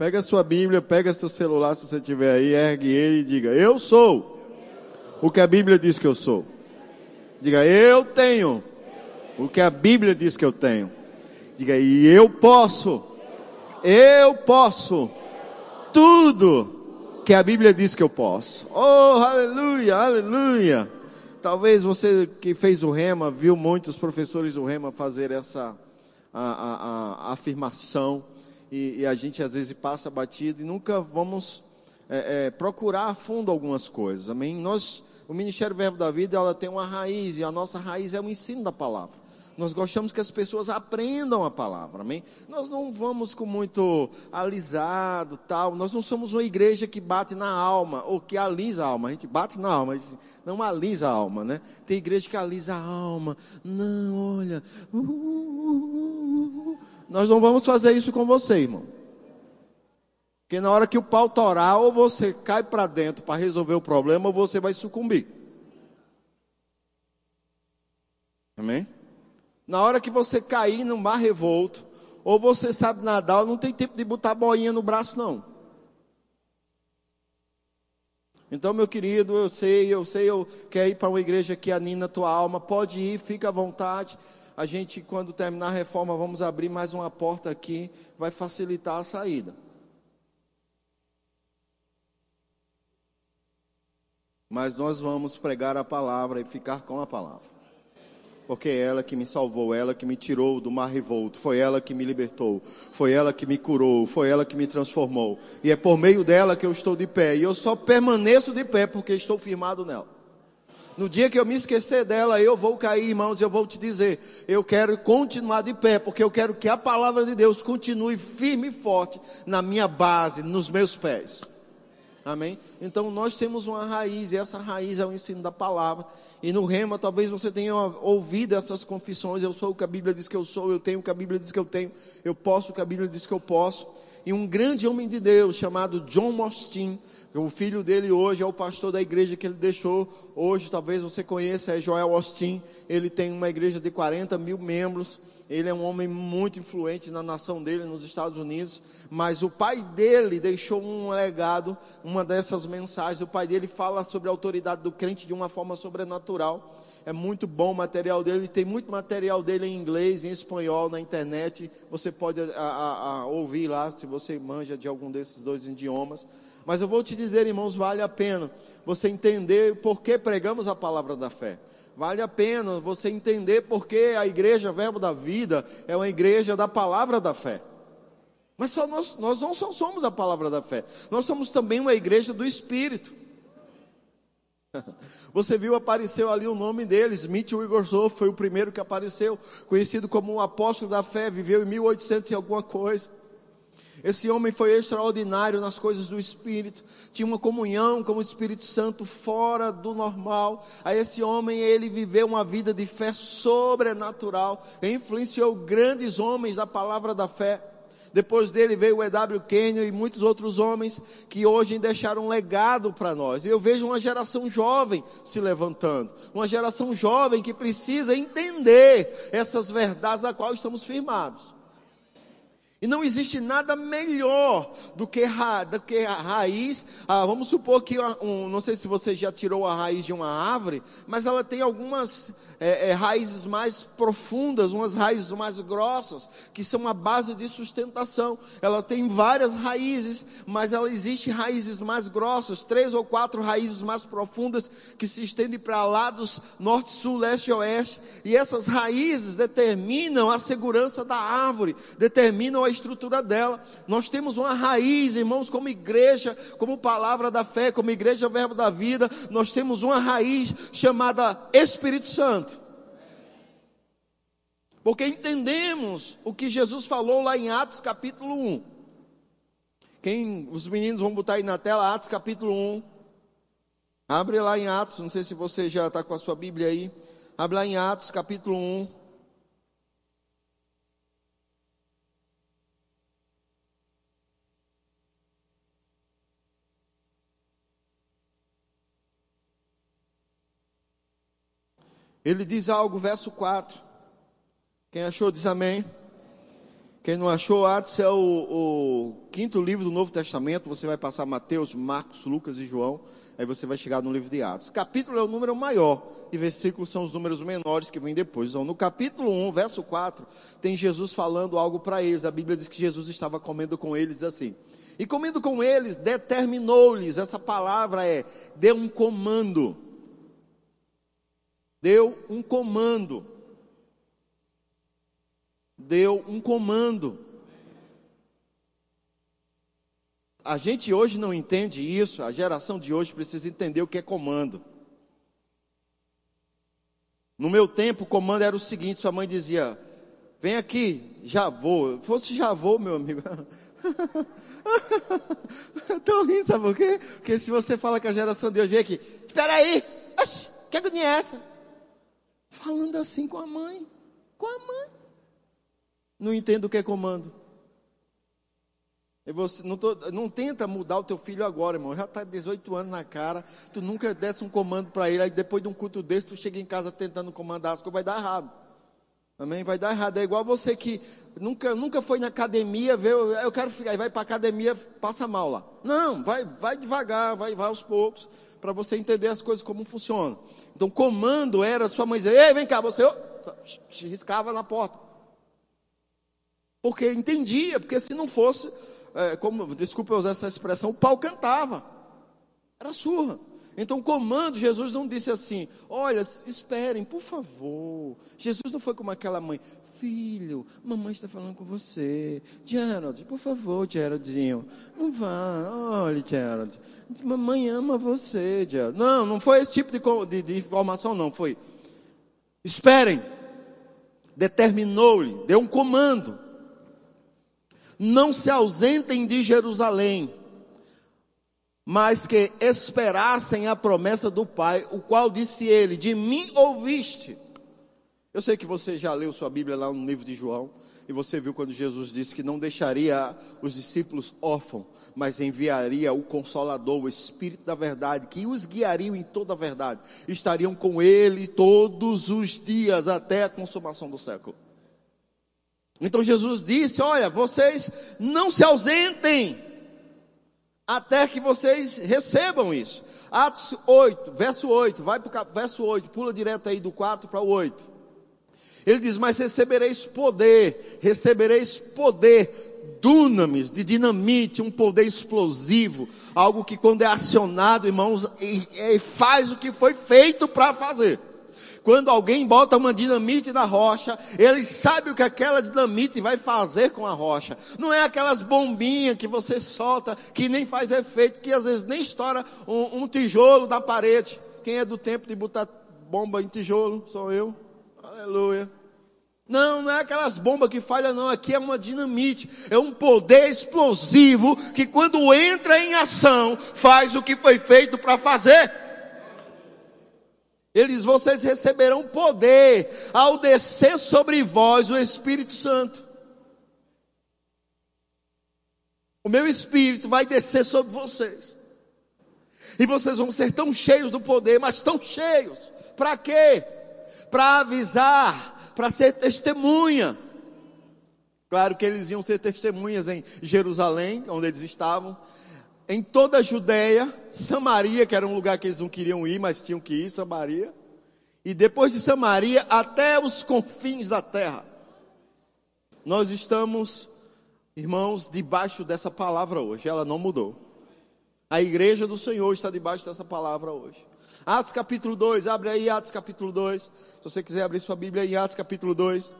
Pega a sua Bíblia, pega seu celular, se você tiver aí, ergue ele e diga: Eu sou o que a Bíblia diz que eu sou. Diga: Eu tenho o que a Bíblia diz que eu tenho. Diga: E eu posso. Eu posso tudo que a Bíblia diz que eu posso. Oh, aleluia, aleluia. Talvez você que fez o rema viu muitos professores do rema fazer essa a, a, a afirmação e, e, a gente às vezes passa batido e nunca vamos é, é, procurar a fundo algumas coisas. Amém? Nós, o Ministério Verbo da Vida, ela tem uma raiz e a nossa raiz é o ensino da palavra. Nós gostamos que as pessoas aprendam a palavra, amém? Nós não vamos com muito alisado, tal. Nós não somos uma igreja que bate na alma ou que alisa a alma. A gente bate na alma, não alisa a alma, né? Tem igreja que alisa a alma. Não, olha. Uh, uh, uh, Nós não vamos fazer isso com você, irmão. Porque na hora que o pau torar, ou você cai para dentro para resolver o problema, ou você vai sucumbir. Amém? Na hora que você cair no mar revolto, ou você sabe nadar, não tem tempo de botar boinha no braço, não. Então, meu querido, eu sei, eu sei, eu quero ir para uma igreja que anina a tua alma, pode ir, fica à vontade. A gente, quando terminar a reforma, vamos abrir mais uma porta aqui, vai facilitar a saída. Mas nós vamos pregar a palavra e ficar com a palavra porque é ela que me salvou, ela que me tirou do mar revolto, foi ela que me libertou, foi ela que me curou, foi ela que me transformou. E é por meio dela que eu estou de pé. E eu só permaneço de pé porque estou firmado nela. No dia que eu me esquecer dela, eu vou cair, irmãos, e eu vou te dizer, eu quero continuar de pé, porque eu quero que a palavra de Deus continue firme e forte na minha base, nos meus pés. Amém? Então nós temos uma raiz, e essa raiz é o ensino da palavra. E no rema, talvez você tenha ouvido essas confissões: eu sou o que a Bíblia diz que eu sou, eu tenho o que a Bíblia diz que eu tenho, eu posso o que a Bíblia diz que eu posso. E um grande homem de Deus chamado John Mostin, o filho dele hoje é o pastor da igreja que ele deixou. Hoje, talvez você conheça, é Joel Austin. Ele tem uma igreja de 40 mil membros. Ele é um homem muito influente na nação dele, nos Estados Unidos. Mas o pai dele deixou um legado, uma dessas mensagens. O pai dele fala sobre a autoridade do crente de uma forma sobrenatural. É muito bom o material dele. Tem muito material dele em inglês, em espanhol, na internet. Você pode a, a, a ouvir lá, se você manja de algum desses dois idiomas. Mas eu vou te dizer, irmãos, vale a pena você entender por que pregamos a palavra da fé. Vale a pena você entender porque a igreja Verbo da Vida é uma igreja da palavra da fé. Mas só nós, nós não só somos a palavra da fé, nós somos também uma igreja do Espírito. Você viu, apareceu ali o nome dele, Smith Wigglesworth foi o primeiro que apareceu, conhecido como o apóstolo da fé, viveu em 1800 e alguma coisa. Esse homem foi extraordinário nas coisas do Espírito, tinha uma comunhão com o Espírito Santo fora do normal. A esse homem ele viveu uma vida de fé sobrenatural, influenciou grandes homens da palavra da fé. Depois dele veio o E.W. Kenyon e muitos outros homens que hoje deixaram um legado para nós. E eu vejo uma geração jovem se levantando, uma geração jovem que precisa entender essas verdades a qual estamos firmados. E não existe nada melhor do que, ra, do que a raiz. Ah, vamos supor que, um, não sei se você já tirou a raiz de uma árvore, mas ela tem algumas é, é, raízes mais profundas, umas raízes mais grossas, que são uma base de sustentação. Ela tem várias raízes, mas ela existe raízes mais grossas, três ou quatro raízes mais profundas, que se estendem para lados norte, sul, leste e oeste. E essas raízes determinam a segurança da árvore, determinam a estrutura dela. Nós temos uma raiz, irmãos, como igreja, como palavra da fé, como igreja verbo da vida, nós temos uma raiz chamada Espírito Santo. Porque entendemos o que Jesus falou lá em Atos capítulo 1. Quem, os meninos vão botar aí na tela, Atos capítulo 1. Abre lá em Atos, não sei se você já está com a sua Bíblia aí. Abre lá em Atos capítulo 1. Ele diz algo, verso 4. Quem achou diz amém. Quem não achou, Atos é o, o, quinto livro do Novo Testamento. Você vai passar Mateus, Marcos, Lucas e João. Aí você vai chegar no livro de Atos. Capítulo é o número maior e versículos são os números menores que vêm depois. Então, no capítulo 1, verso 4, tem Jesus falando algo para eles. A Bíblia diz que Jesus estava comendo com eles assim. E comendo com eles, determinou-lhes. Essa palavra é, deu um comando. Deu um comando deu um comando. A gente hoje não entende isso, a geração de hoje precisa entender o que é comando. No meu tempo, o comando era o seguinte: sua mãe dizia, vem aqui, já vou. Fosse já vou, meu amigo. Estou rindo, sabe por quê? Porque se você fala que a geração de hoje vem aqui, espera aí, que agonia é essa? Falando assim com a mãe, com a mãe não entende o que é comando. Você não, tô, não, tenta mudar o teu filho agora, irmão. Já está 18 anos na cara. Tu nunca desse um comando para ele. Aí depois de um culto desse, tu chega em casa tentando comandar as coisas, vai dar errado. Também vai dar errado. É igual você que nunca, nunca foi na academia, vê, eu quero ficar, aí vai para a academia, passa mal lá. Não, vai, vai devagar, vai, vai aos poucos, para você entender as coisas como funcionam. Então, comando era sua mãe dizer, ei, vem cá, você, te riscava na porta. Porque entendia, porque se não fosse, é, como, desculpa usar essa expressão, o pau cantava. Era surra. Então, comando, Jesus não disse assim: olha, esperem, por favor. Jesus não foi como aquela mãe: filho, mamãe está falando com você. Gerald, por favor, Geraldinho, não vá. Olha, Gerald, mamãe ama você, Gerald. Não, não foi esse tipo de, de, de informação, não. Foi: esperem. Determinou-lhe, deu um comando não se ausentem de Jerusalém, mas que esperassem a promessa do Pai, o qual disse ele: De mim ouviste. Eu sei que você já leu sua Bíblia lá no livro de João, e você viu quando Jesus disse que não deixaria os discípulos órfãos, mas enviaria o Consolador, o Espírito da Verdade, que os guiaria em toda a verdade. Estariam com ele todos os dias até a consumação do século. Então Jesus disse: Olha, vocês não se ausentem até que vocês recebam isso. Atos 8, verso 8, vai para o verso 8, pula direto aí do 4 para o 8. Ele diz: Mas recebereis poder, recebereis poder, dunamis, de dinamite, um poder explosivo, algo que quando é acionado, irmãos, faz o que foi feito para fazer. Quando alguém bota uma dinamite na rocha, ele sabe o que aquela dinamite vai fazer com a rocha. Não é aquelas bombinhas que você solta, que nem faz efeito, que às vezes nem estoura um, um tijolo na parede. Quem é do tempo de botar bomba em tijolo? Sou eu. Aleluia. Não, não é aquelas bombas que falham, não. Aqui é uma dinamite. É um poder explosivo que, quando entra em ação, faz o que foi feito para fazer. Eles, vocês receberão poder ao descer sobre vós o Espírito Santo. O meu Espírito vai descer sobre vocês. E vocês vão ser tão cheios do poder, mas tão cheios. Para quê? Para avisar, para ser testemunha. Claro que eles iam ser testemunhas em Jerusalém, onde eles estavam, em toda a Judéia, Samaria, que era um lugar que eles não queriam ir, mas tinham que ir, Samaria. E depois de Samaria, até os confins da terra. Nós estamos, irmãos, debaixo dessa palavra hoje. Ela não mudou. A igreja do Senhor está debaixo dessa palavra hoje. Atos capítulo 2, abre aí Atos capítulo 2. Se você quiser abrir sua Bíblia em Atos capítulo 2.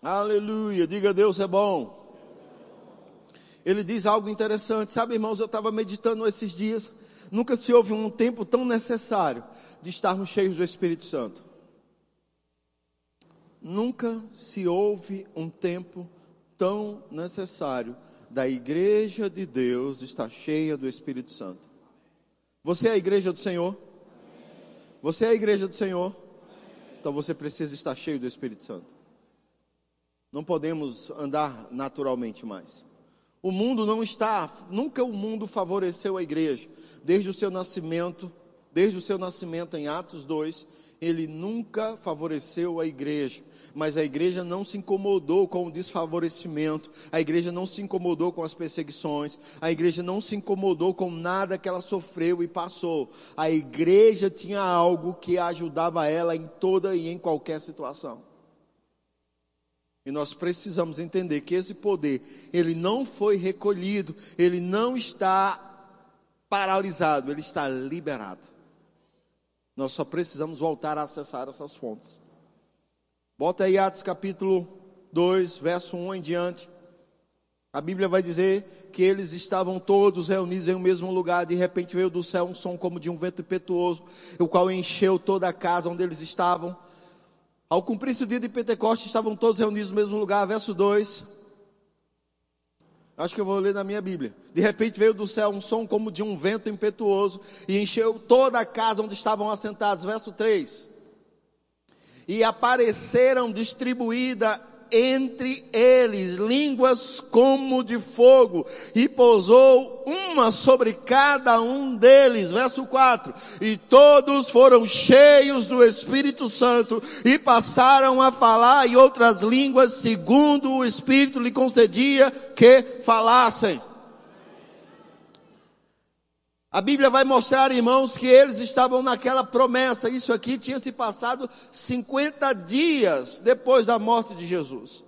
Aleluia, diga Deus é bom ele diz algo interessante. Sabe, irmãos, eu estava meditando esses dias. Nunca se houve um tempo tão necessário de estarmos cheios do Espírito Santo. Nunca se houve um tempo tão necessário da igreja de Deus estar cheia do Espírito Santo. Você é a igreja do Senhor? Você é a igreja do Senhor? Então você precisa estar cheio do Espírito Santo. Não podemos andar naturalmente mais. O mundo não está, nunca o mundo favoreceu a igreja, desde o seu nascimento, desde o seu nascimento em Atos 2, ele nunca favoreceu a igreja, mas a igreja não se incomodou com o desfavorecimento, a igreja não se incomodou com as perseguições, a igreja não se incomodou com nada que ela sofreu e passou. A igreja tinha algo que ajudava ela em toda e em qualquer situação. E nós precisamos entender que esse poder, ele não foi recolhido, ele não está paralisado, ele está liberado. Nós só precisamos voltar a acessar essas fontes. Bota aí Atos capítulo 2, verso 1 em diante. A Bíblia vai dizer que eles estavam todos reunidos em um mesmo lugar. De repente veio do céu um som como de um vento impetuoso, o qual encheu toda a casa onde eles estavam. Ao cumprir-se o dia de Pentecostes, estavam todos reunidos no mesmo lugar. Verso 2. Acho que eu vou ler na minha Bíblia. De repente veio do céu um som como de um vento impetuoso e encheu toda a casa onde estavam assentados. Verso 3. E apareceram distribuídas entre eles línguas como de fogo, e pousou uma sobre cada um deles. Verso 4: E todos foram cheios do Espírito Santo e passaram a falar em outras línguas, segundo o Espírito lhe concedia que falassem. A Bíblia vai mostrar, irmãos, que eles estavam naquela promessa. Isso aqui tinha se passado 50 dias depois da morte de Jesus.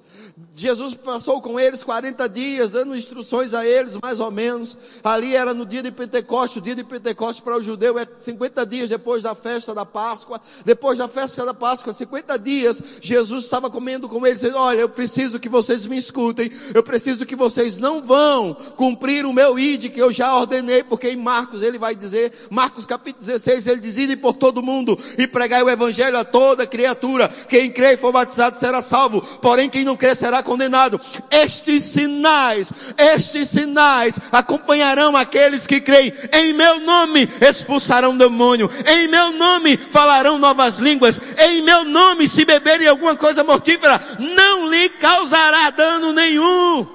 Jesus passou com eles 40 dias, dando instruções a eles, mais ou menos. Ali era no dia de Pentecostes. O dia de Pentecostes para o judeu é 50 dias depois da festa da Páscoa. Depois da festa da Páscoa, 50 dias, Jesus estava comendo com eles, dizendo: Olha, eu preciso que vocês me escutem. Eu preciso que vocês não vão cumprir o meu id que eu já ordenei, porque em Marcos ele vai dizer, Marcos capítulo 16, ele diz: Ide por todo mundo e pregai o evangelho a toda criatura. Quem crê e for batizado será salvo, porém quem não crê será condenado. Estes sinais, estes sinais acompanharão aqueles que creem. Em meu nome expulsarão demônio. Em meu nome falarão novas línguas. Em meu nome, se beberem alguma coisa mortífera, não lhe causará dano nenhum.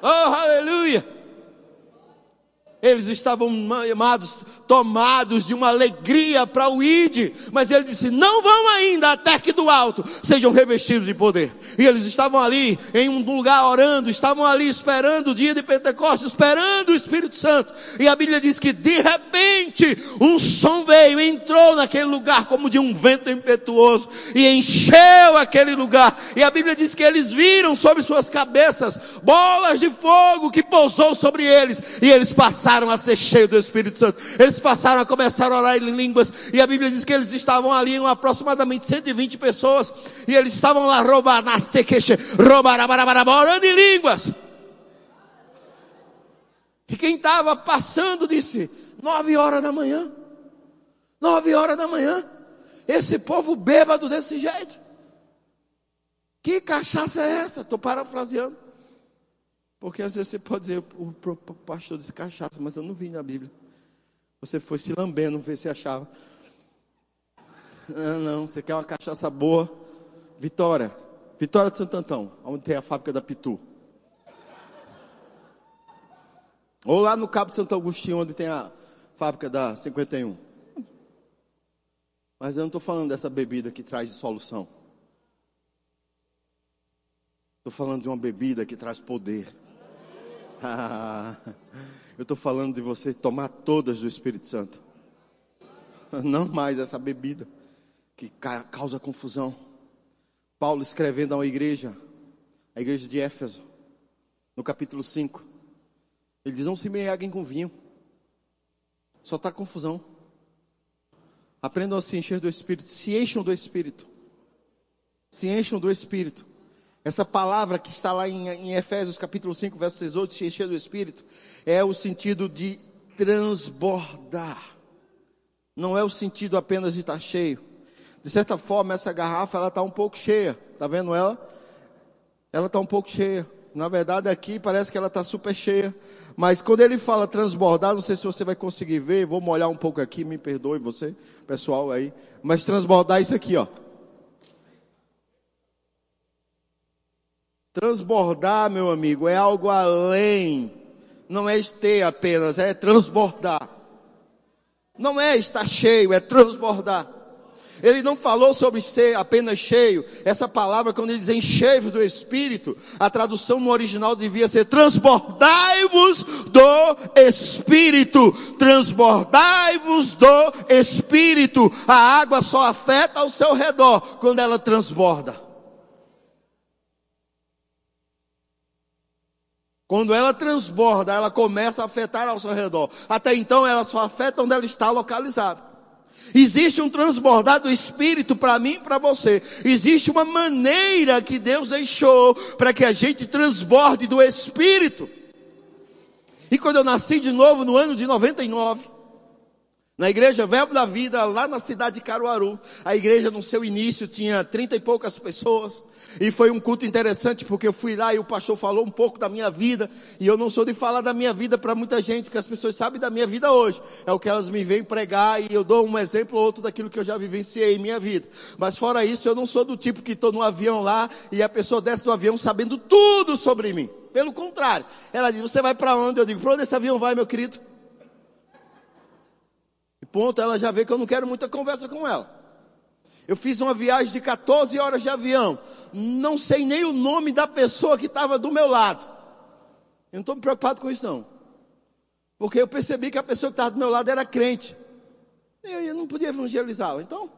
Oh, aleluia! Eles estavam amados, tomados de uma alegria para o ide, mas ele disse: Não vão ainda até que do alto sejam revestidos de poder. E eles estavam ali em um lugar orando, estavam ali esperando o dia de Pentecostes, esperando o Espírito Santo. E a Bíblia diz que de repente um som veio, entrou naquele lugar como de um vento impetuoso e encheu aquele lugar. E a Bíblia diz que eles viram sobre suas cabeças bolas de fogo que pousou sobre eles, e eles passaram a ser cheios do Espírito Santo. Eles eles passaram a começar a orar em línguas, e a Bíblia diz que eles estavam ali, aproximadamente 120 pessoas, e eles estavam lá orando em línguas. E quem estava passando disse: nove horas da manhã, nove horas da manhã, esse povo bêbado desse jeito. Que cachaça é essa? Estou parafraseando. Porque às vezes você pode dizer, o pastor disse cachaça, mas eu não vi na Bíblia. Você foi se lambendo, ver se achava. Ah, não, você quer uma cachaça boa. Vitória. Vitória de Santo Antão, onde tem a fábrica da Pitu. Ou lá no Cabo de Santo Agostinho, onde tem a fábrica da 51. Mas eu não estou falando dessa bebida que traz dissolução. Estou falando de uma bebida que traz poder. Eu estou falando de você tomar todas do Espírito Santo. Não mais essa bebida que causa confusão. Paulo escrevendo a uma igreja, a igreja de Éfeso, no capítulo 5. Ele diz: Não se embriaguem com vinho, só está confusão. Aprendam a se encher do Espírito, se encham do Espírito, se encham do Espírito. Essa palavra que está lá em, em Efésios capítulo 5, verso 18, se encher do Espírito, é o sentido de transbordar. Não é o sentido apenas de estar cheio. De certa forma, essa garrafa ela está um pouco cheia. Está vendo ela? Ela está um pouco cheia. Na verdade, aqui parece que ela está super cheia. Mas quando ele fala transbordar, não sei se você vai conseguir ver. Vou molhar um pouco aqui, me perdoe você, pessoal aí. Mas transbordar isso aqui, ó. Transbordar, meu amigo, é algo além. Não é ter apenas, é transbordar. Não é estar cheio, é transbordar. Ele não falou sobre ser apenas cheio. Essa palavra, quando ele diz enchei-vos do Espírito, a tradução no original devia ser transbordai-vos do Espírito. Transbordai-vos do Espírito. A água só afeta ao seu redor quando ela transborda. Quando ela transborda, ela começa a afetar ao seu redor. Até então, ela só afeta onde ela está localizada. Existe um transbordar do Espírito para mim e para você. Existe uma maneira que Deus deixou para que a gente transborde do Espírito. E quando eu nasci de novo no ano de 99, na igreja Verbo da Vida, lá na cidade de Caruaru, a igreja no seu início tinha trinta e poucas pessoas. E foi um culto interessante porque eu fui lá e o pastor falou um pouco da minha vida. E eu não sou de falar da minha vida para muita gente, porque as pessoas sabem da minha vida hoje. É o que elas me vêm pregar e eu dou um exemplo ou outro daquilo que eu já vivenciei em minha vida. Mas fora isso, eu não sou do tipo que estou no avião lá e a pessoa desce do avião sabendo tudo sobre mim. Pelo contrário, ela diz: Você vai para onde? Eu digo: Para onde esse avião vai, meu querido? E ponto, ela já vê que eu não quero muita conversa com ela. Eu fiz uma viagem de 14 horas de avião. Não sei nem o nome da pessoa que estava do meu lado. Eu não estou me preocupado com isso, não. Porque eu percebi que a pessoa que estava do meu lado era crente. Eu, eu não podia evangelizá-la. Então,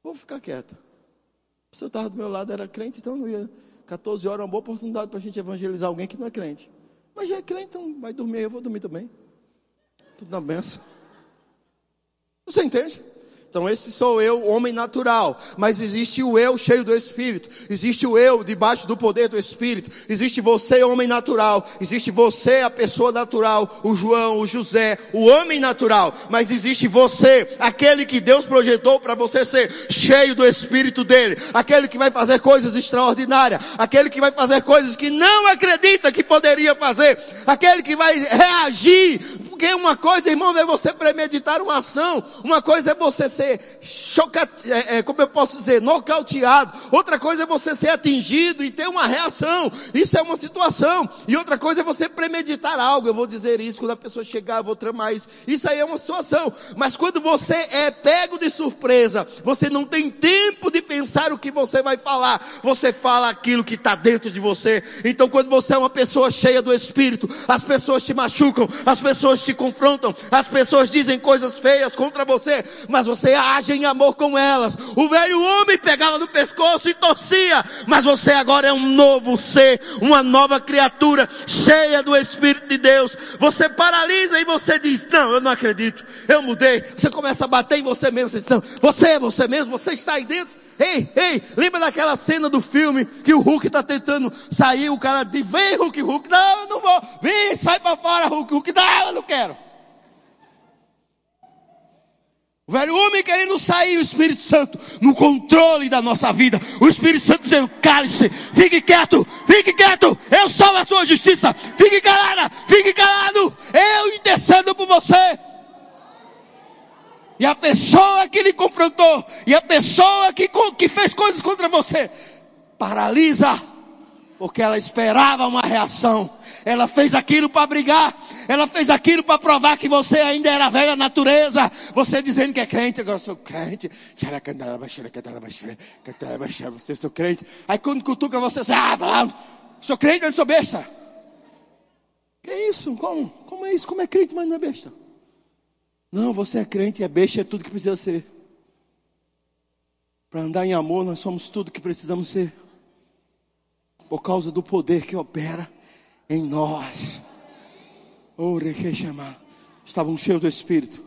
vou ficar quieto. A pessoa que estava do meu lado era crente, então não ia. 14 horas é uma boa oportunidade para a gente evangelizar alguém que não é crente. Mas já é crente, então vai dormir, eu vou dormir também. Tudo na benção. Você entende? Então, esse sou eu, homem natural. Mas existe o eu cheio do Espírito. Existe o eu debaixo do poder do Espírito. Existe você, homem natural. Existe você, a pessoa natural. O João, o José, o homem natural. Mas existe você, aquele que Deus projetou para você ser cheio do Espírito dele. Aquele que vai fazer coisas extraordinárias. Aquele que vai fazer coisas que não acredita que poderia fazer. Aquele que vai reagir porque uma coisa, irmão, é você premeditar uma ação, uma coisa é você ser chocado, é, é, como eu posso dizer, nocauteado, outra coisa é você ser atingido e ter uma reação, isso é uma situação, e outra coisa é você premeditar algo, eu vou dizer isso, quando a pessoa chegar, eu vou tramar isso, isso aí é uma situação, mas quando você é pego de surpresa, você não tem tempo de pensar o que você vai falar, você fala aquilo que está dentro de você, então quando você é uma pessoa cheia do Espírito, as pessoas te machucam, as pessoas te te confrontam, as pessoas dizem coisas feias contra você, mas você age em amor com elas. O velho homem pegava no pescoço e torcia, mas você agora é um novo ser, uma nova criatura, cheia do Espírito de Deus. Você paralisa e você diz: Não, eu não acredito, eu mudei. Você começa a bater em você mesmo, você diz: não, Você é você mesmo, você está aí dentro. Ei, ei, lembra daquela cena do filme que o Hulk está tentando sair, o cara diz, vem Hulk, Hulk, não, eu não vou, vem, sai para fora Hulk, Hulk, não, eu não quero. O velho homem querendo sair, o Espírito Santo no controle da nossa vida. O Espírito Santo dizendo: cale-se, fique quieto, fique quieto, eu sou a sua justiça. Fique calada, fique calado, eu intercendo por você. E a pessoa que lhe confrontou, e a pessoa que, que fez coisas contra você, paralisa, porque ela esperava uma reação. Ela fez aquilo para brigar, ela fez aquilo para provar que você ainda era velha natureza. Você dizendo que é crente, agora eu sou crente. Você sou crente. Aí quando cutuca você, você ah, sou crente, mas não sou besta. Que isso? Como? Como é isso? Como é crente, mas não é besta? Não, você é crente, é besta, é tudo que precisa ser. Para andar em amor, nós somos tudo que precisamos ser. Por causa do poder que opera em nós. Oh, Estavam cheios do Espírito.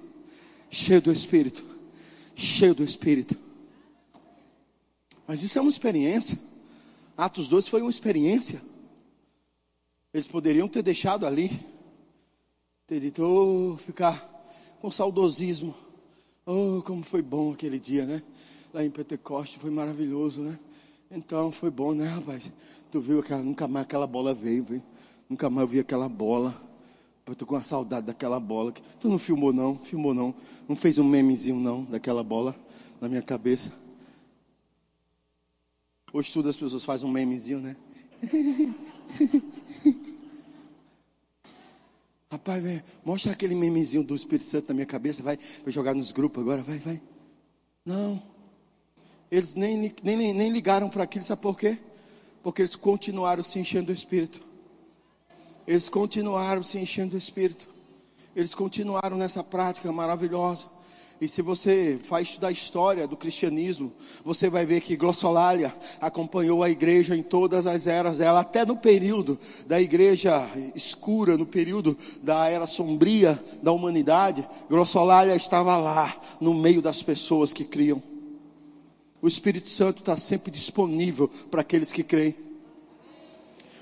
Cheio do Espírito. Cheio do Espírito. Mas isso é uma experiência. Atos 2 foi uma experiência. Eles poderiam ter deixado ali. Ter dito, oh, ficar com saudosismo. Oh, como foi bom aquele dia, né? Lá em Pentecoste foi maravilhoso, né? Então foi bom, né, rapaz? Tu viu aquela, nunca mais aquela bola veio, viu? Nunca mais eu vi aquela bola. Eu tô com uma saudade daquela bola. Tu não filmou não? Filmou não? Não fez um memezinho não daquela bola na minha cabeça? Hoje tudo as pessoas fazem um memezinho, né? Rapaz, mostra aquele memezinho do Espírito Santo na minha cabeça, vai, vai jogar nos grupos agora, vai, vai. Não. Eles nem, nem, nem ligaram para aquilo, sabe por quê? Porque eles continuaram se enchendo do Espírito. Eles continuaram se enchendo do Espírito. Eles continuaram nessa prática maravilhosa. E se você faz estudar a história do cristianismo, você vai ver que Glossolalia acompanhou a igreja em todas as eras dela, até no período da igreja escura, no período da era sombria da humanidade, Glossolalia estava lá, no meio das pessoas que criam. O Espírito Santo está sempre disponível para aqueles que creem.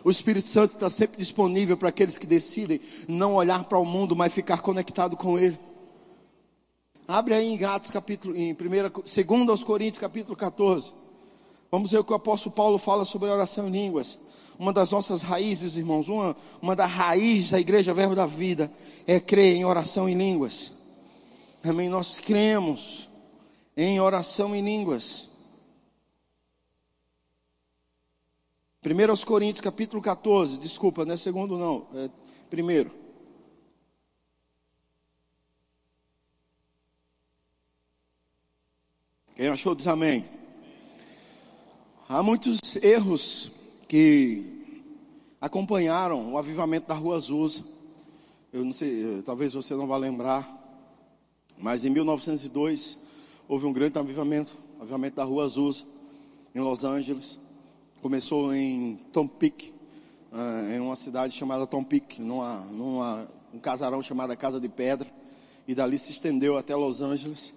O Espírito Santo está sempre disponível para aqueles que decidem não olhar para o mundo, mas ficar conectado com Ele. Abre aí em Atos capítulo, em 2 aos Coríntios capítulo 14. Vamos ver o que o apóstolo Paulo fala sobre a oração em línguas. Uma das nossas raízes, irmãos, uma, uma das raízes da igreja Verbo da Vida é crer em oração em línguas. Amém? Nós cremos em oração em línguas. 1 aos Coríntios, capítulo 14, desculpa, não é segundo não, é primeiro. Quem achou diz amém. Há muitos erros que acompanharam o avivamento da Rua Azusa. Eu não sei, talvez você não vá lembrar, mas em 1902 houve um grande avivamento, avivamento da Rua Azusa, em Los Angeles. Começou em Tom Peak, uh, em uma cidade chamada Tom Peak, numa, numa, um casarão chamado Casa de Pedra, e dali se estendeu até Los Angeles,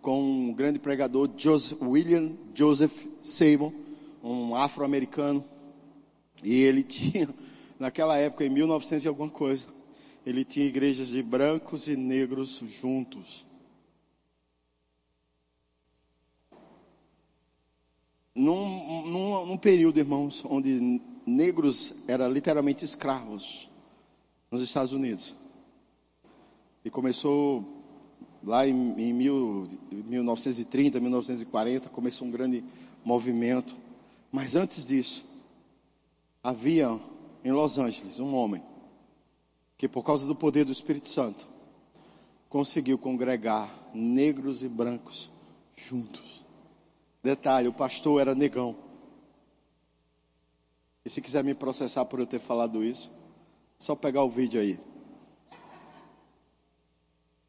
com um grande pregador, Joseph, William Joseph Seymour, um afro-americano, e ele tinha, naquela época, em 1900 e alguma coisa, ele tinha igrejas de brancos e negros juntos. num, num, num período, irmãos, onde negros eram literalmente escravos nos Estados Unidos. E começou lá em, em mil, 1930, 1940, começou um grande movimento. Mas antes disso, havia em Los Angeles um homem que, por causa do poder do Espírito Santo, conseguiu congregar negros e brancos juntos. Detalhe: o pastor era negão. E se quiser me processar por eu ter falado isso, só pegar o vídeo aí.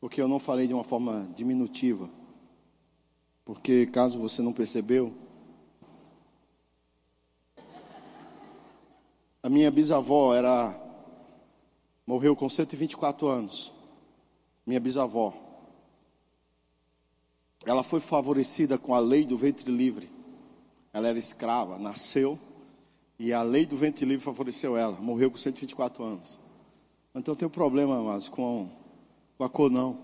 Porque eu não falei de uma forma diminutiva. Porque, caso você não percebeu, a minha bisavó era morreu com 124 anos. Minha bisavó. Ela foi favorecida com a lei do ventre livre. Ela era escrava, nasceu e a lei do ventre livre favoreceu ela. Morreu com 124 anos. Então tem um problema, mas com, cor não.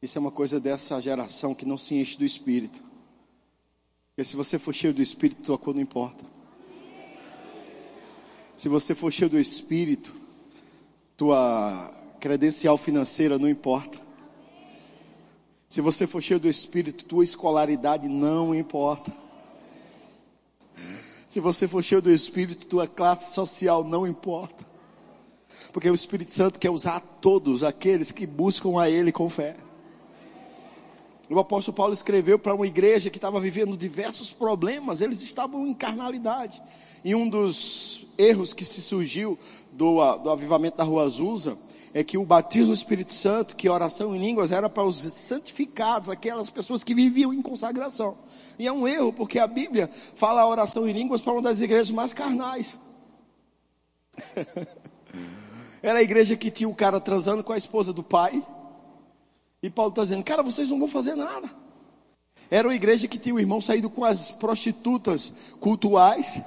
Isso é uma coisa dessa geração que não se enche do espírito. Porque se você for cheio do espírito, tua cor não importa. Se você for cheio do espírito, tua credencial financeira não importa. Se você for cheio do Espírito, tua escolaridade não importa. Se você for cheio do Espírito, tua classe social não importa. Porque o Espírito Santo quer usar todos aqueles que buscam a Ele com fé. O apóstolo Paulo escreveu para uma igreja que estava vivendo diversos problemas, eles estavam em carnalidade. E um dos erros que se surgiu do, do avivamento da Rua Azusa é que o batismo do Espírito Santo, que oração em línguas era para os santificados, aquelas pessoas que viviam em consagração. E é um erro, porque a Bíblia fala a oração em línguas para uma das igrejas mais carnais. era a igreja que tinha o cara transando com a esposa do pai. E Paulo está dizendo, cara, vocês não vão fazer nada. Era uma igreja que tinha o irmão saído com as prostitutas cultuais.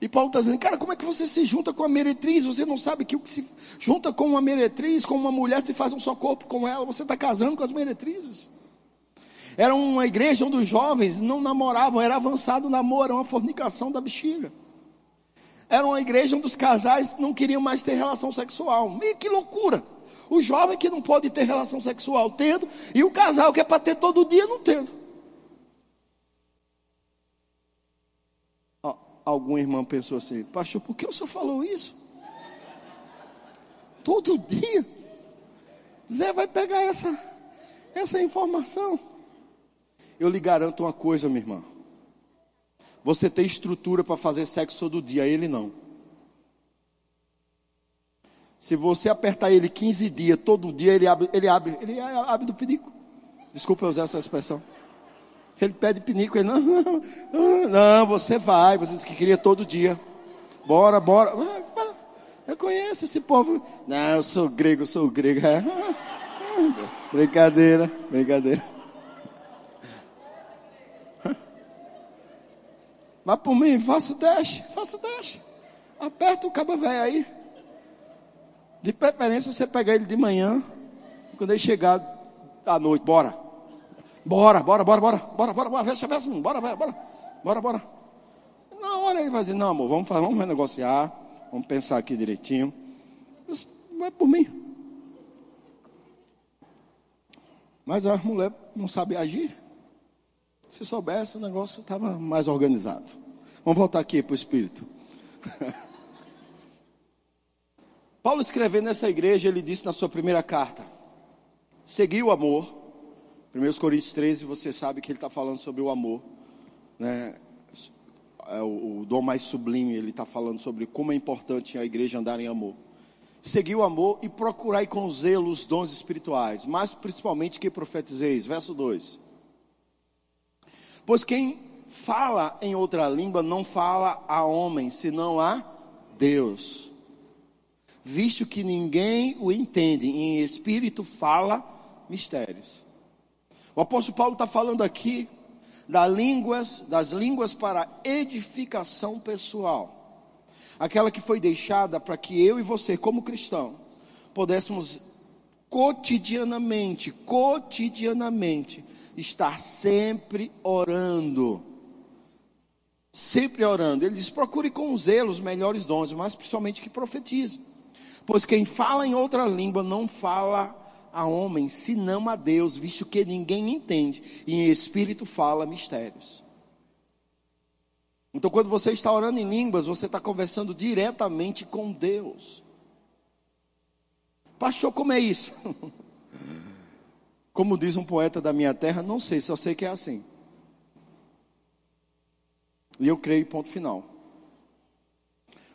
E Paulo está dizendo, cara, como é que você se junta com a meretriz? Você não sabe que o que se junta com uma meretriz, com uma mulher, se faz um só corpo com ela. Você está casando com as meretrizes. Era uma igreja onde os jovens não namoravam, era avançado o namoro, uma fornicação da bexiga. Era uma igreja onde os casais não queriam mais ter relação sexual. E que loucura! O jovem que não pode ter relação sexual tendo, e o casal que é para ter todo dia não tendo. alguma irmã pensou assim: Pastor, por que o senhor falou isso? Todo dia. Zé vai pegar essa, essa informação. Eu lhe garanto uma coisa, minha irmã. Você tem estrutura para fazer sexo todo dia, ele não. Se você apertar ele 15 dias, todo dia ele abre, ele abre, ele abre do pinico. Desculpa eu usar essa expressão. Ele pede pinico, ele não, não, não, você vai, você disse que queria todo dia. Bora, bora. Eu conheço esse povo. Não, eu sou grego, eu sou grego. É. Brincadeira, brincadeira. Vai por mim, faça o teste, faça o teste. Aperta o cabo velho aí. De preferência você pegar ele de manhã. Quando ele chegar à noite, bora. Bora, bora, bora, bora, bora, bora, bora, bora, bora, bora, bora, bora. Na hora ele vai dizer, não, amor, vamos, fazer, vamos renegociar, vamos pensar aqui direitinho. Vai por mim. Mas a mulher não sabe agir. Se soubesse, o negócio estava mais organizado. Vamos voltar aqui para o Espírito. Paulo escrevendo nessa igreja, ele disse na sua primeira carta: seguir o amor. 1 Coríntios 13, você sabe que ele está falando sobre o amor. Né? É o, o dom mais sublime, ele está falando sobre como é importante a igreja andar em amor. Seguir o amor e procurar com zelo os dons espirituais, mas principalmente que profetizeis. Verso 2. Pois quem fala em outra língua não fala a homem, senão a Deus. Visto que ninguém o entende, em espírito fala mistérios. O apóstolo Paulo está falando aqui das línguas, das línguas para edificação pessoal. Aquela que foi deixada para que eu e você, como cristão, pudéssemos cotidianamente, cotidianamente, estar sempre orando. Sempre orando. Ele diz: procure com zelo os melhores dons, mas principalmente que profetize. Pois quem fala em outra língua não fala a homem, senão a Deus, visto que ninguém entende, e em espírito fala mistérios. Então, quando você está orando em línguas, você está conversando diretamente com Deus. Pastor, como é isso? Como diz um poeta da minha terra, não sei, só sei que é assim. E eu creio, ponto final.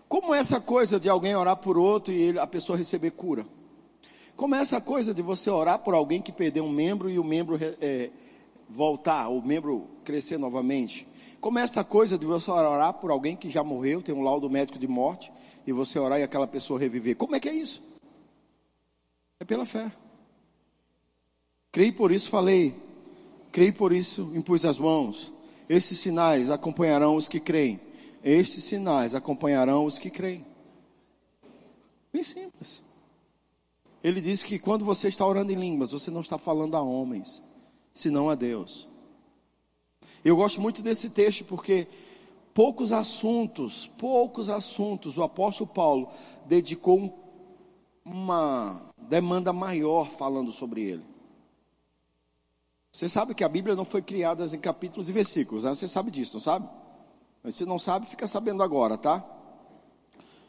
Como essa coisa de alguém orar por outro e a pessoa receber cura? Como essa coisa de você orar por alguém que perdeu um membro e o membro é, voltar, o membro crescer novamente? Como essa coisa de você orar por alguém que já morreu, tem um laudo médico de morte, e você orar e aquela pessoa reviver? Como é que é isso? É pela fé. Creio por isso, falei. Creio por isso, impus as mãos. Esses sinais acompanharão os que creem. Estes sinais acompanharão os que creem. Bem simples. Ele diz que quando você está orando em línguas, você não está falando a homens, senão a Deus. Eu gosto muito desse texto porque poucos assuntos, poucos assuntos, o apóstolo Paulo dedicou uma demanda maior falando sobre ele. Você sabe que a Bíblia não foi criada em capítulos e versículos, né? Você sabe disso, não sabe? Mas se não sabe, fica sabendo agora, tá?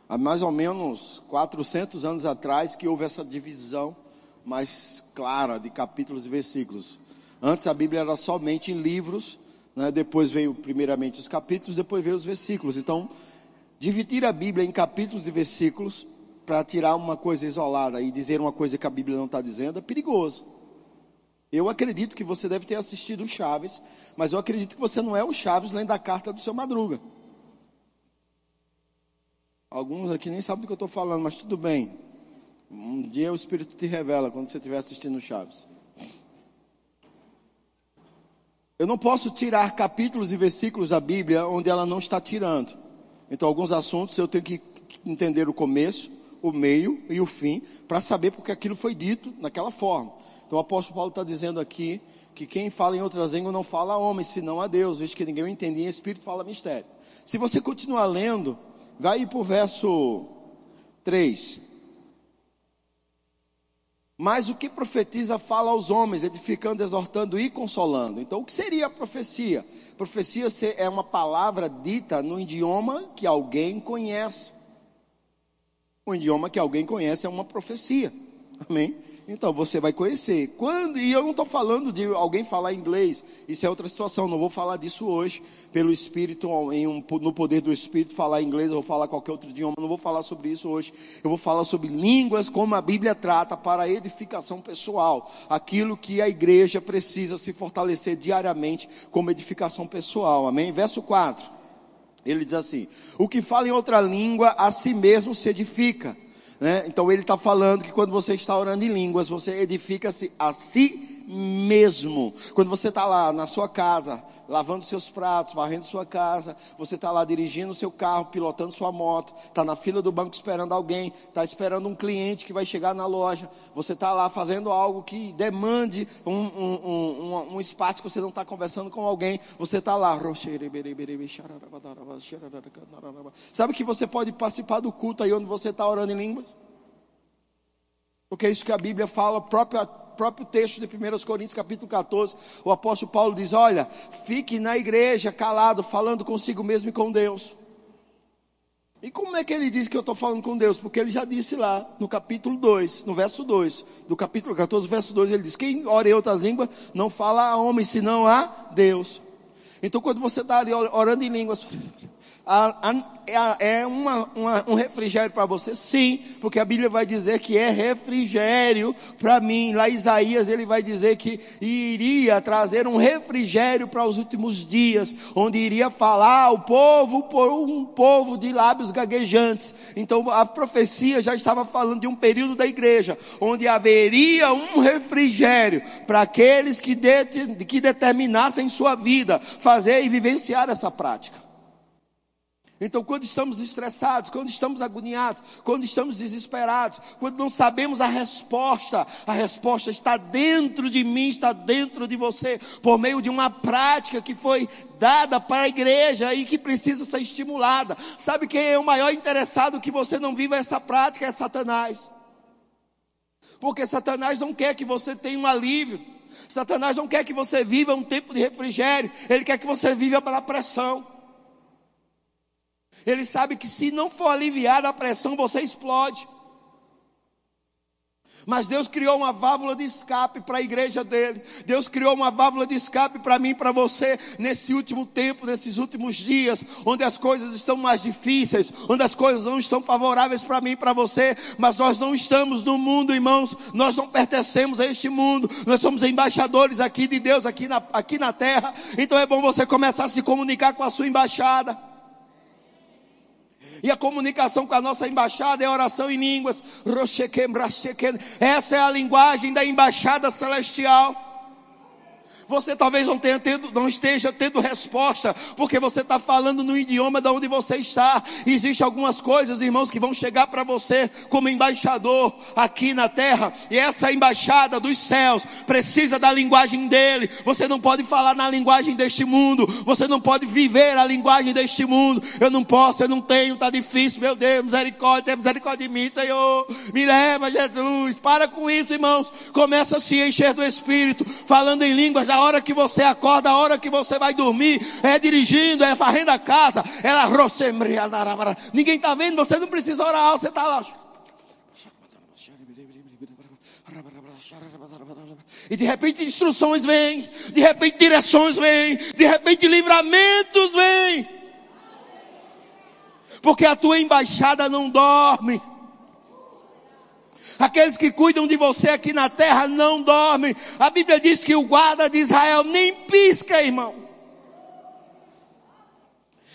Há mais ou menos 400 anos atrás que houve essa divisão mais clara de capítulos e versículos. Antes a Bíblia era somente em livros, né? depois veio primeiramente os capítulos, depois veio os versículos. Então, dividir a Bíblia em capítulos e versículos para tirar uma coisa isolada e dizer uma coisa que a Bíblia não está dizendo é perigoso. Eu acredito que você deve ter assistido o Chaves, mas eu acredito que você não é o Chaves lendo a carta do seu Madruga. Alguns aqui nem sabem do que eu estou falando, mas tudo bem. Um dia o Espírito te revela quando você estiver assistindo o Chaves. Eu não posso tirar capítulos e versículos da Bíblia onde ela não está tirando. Então, alguns assuntos eu tenho que entender o começo, o meio e o fim, para saber porque aquilo foi dito naquela forma. Então o apóstolo Paulo está dizendo aqui que quem fala em outras línguas não fala a homem, senão a Deus, visto que ninguém entende, em espírito fala mistério. Se você continuar lendo, vai para o verso 3. Mas o que profetiza fala aos homens, edificando, exortando e consolando. Então, o que seria a profecia? Profecia é uma palavra dita no idioma que alguém conhece. O idioma que alguém conhece é uma profecia. Amém? Então você vai conhecer. Quando e eu não estou falando de alguém falar inglês. Isso é outra situação. Não vou falar disso hoje. Pelo Espírito, em um, no poder do Espírito, falar inglês ou falar qualquer outro idioma. Não vou falar sobre isso hoje. Eu vou falar sobre línguas, como a Bíblia trata para edificação pessoal. Aquilo que a igreja precisa se fortalecer diariamente como edificação pessoal. Amém? Verso 4. Ele diz assim: O que fala em outra língua, a si mesmo se edifica né? Então ele está falando que quando você está orando em línguas, você edifica-se a si mesmo. Quando você está lá na sua casa, lavando seus pratos, varrendo sua casa, você está lá dirigindo seu carro, pilotando sua moto, está na fila do banco esperando alguém, está esperando um cliente que vai chegar na loja, você está lá fazendo algo que demande um, um, um, um espaço que você não está conversando com alguém, você está lá. Sabe que você pode participar do culto aí onde você está orando em línguas? Porque é isso que a Bíblia fala, própria próprio texto de 1 Coríntios, capítulo 14, o apóstolo Paulo diz: Olha, fique na igreja calado, falando consigo mesmo e com Deus. E como é que ele diz que eu estou falando com Deus? Porque ele já disse lá no capítulo 2, no verso 2, do capítulo 14, verso 2, ele diz: Quem ora em outras línguas não fala a homem, senão a Deus. Então, quando você está ali orando em línguas, é uma, uma, um refrigério para você? Sim, porque a Bíblia vai dizer que é refrigério para mim. Lá Isaías ele vai dizer que iria trazer um refrigério para os últimos dias, onde iria falar o povo por um povo de lábios gaguejantes. Então a profecia já estava falando de um período da igreja, onde haveria um refrigério para aqueles que, de, que determinassem sua vida fazer e vivenciar essa prática. Então, quando estamos estressados, quando estamos agoniados, quando estamos desesperados, quando não sabemos a resposta, a resposta está dentro de mim, está dentro de você, por meio de uma prática que foi dada para a igreja e que precisa ser estimulada. Sabe quem é o maior interessado que você não viva essa prática? É Satanás. Porque Satanás não quer que você tenha um alívio. Satanás não quer que você viva um tempo de refrigério. Ele quer que você viva pela pressão. Ele sabe que se não for aliviar a pressão, você explode. Mas Deus criou uma válvula de escape para a igreja dele. Deus criou uma válvula de escape para mim para você nesse último tempo, nesses últimos dias, onde as coisas estão mais difíceis, onde as coisas não estão favoráveis para mim para você. Mas nós não estamos no mundo, irmãos. Nós não pertencemos a este mundo. Nós somos embaixadores aqui de Deus, aqui na, aqui na terra. Então é bom você começar a se comunicar com a sua embaixada. E a comunicação com a nossa embaixada é oração em línguas. Essa é a linguagem da embaixada celestial. Você talvez não, tenha tendo, não esteja tendo resposta, porque você está falando no idioma de onde você está. Existem algumas coisas, irmãos, que vão chegar para você como embaixador aqui na terra, e essa embaixada dos céus precisa da linguagem dele. Você não pode falar na linguagem deste mundo, você não pode viver a linguagem deste mundo. Eu não posso, eu não tenho, está difícil, meu Deus, misericórdia, tem misericórdia de mim, Senhor. Me leva, Jesus. Para com isso, irmãos. Começa a se encher do Espírito, falando em línguas a hora que você acorda, a hora que você vai dormir, é dirigindo, é varrendo a casa, ela ninguém está vendo, você não precisa orar, você está lá. E de repente instruções vêm, de repente direções vêm, de repente livramentos vêm. Porque a tua embaixada não dorme. Aqueles que cuidam de você aqui na terra não dormem. A Bíblia diz que o guarda de Israel nem pisca, irmão.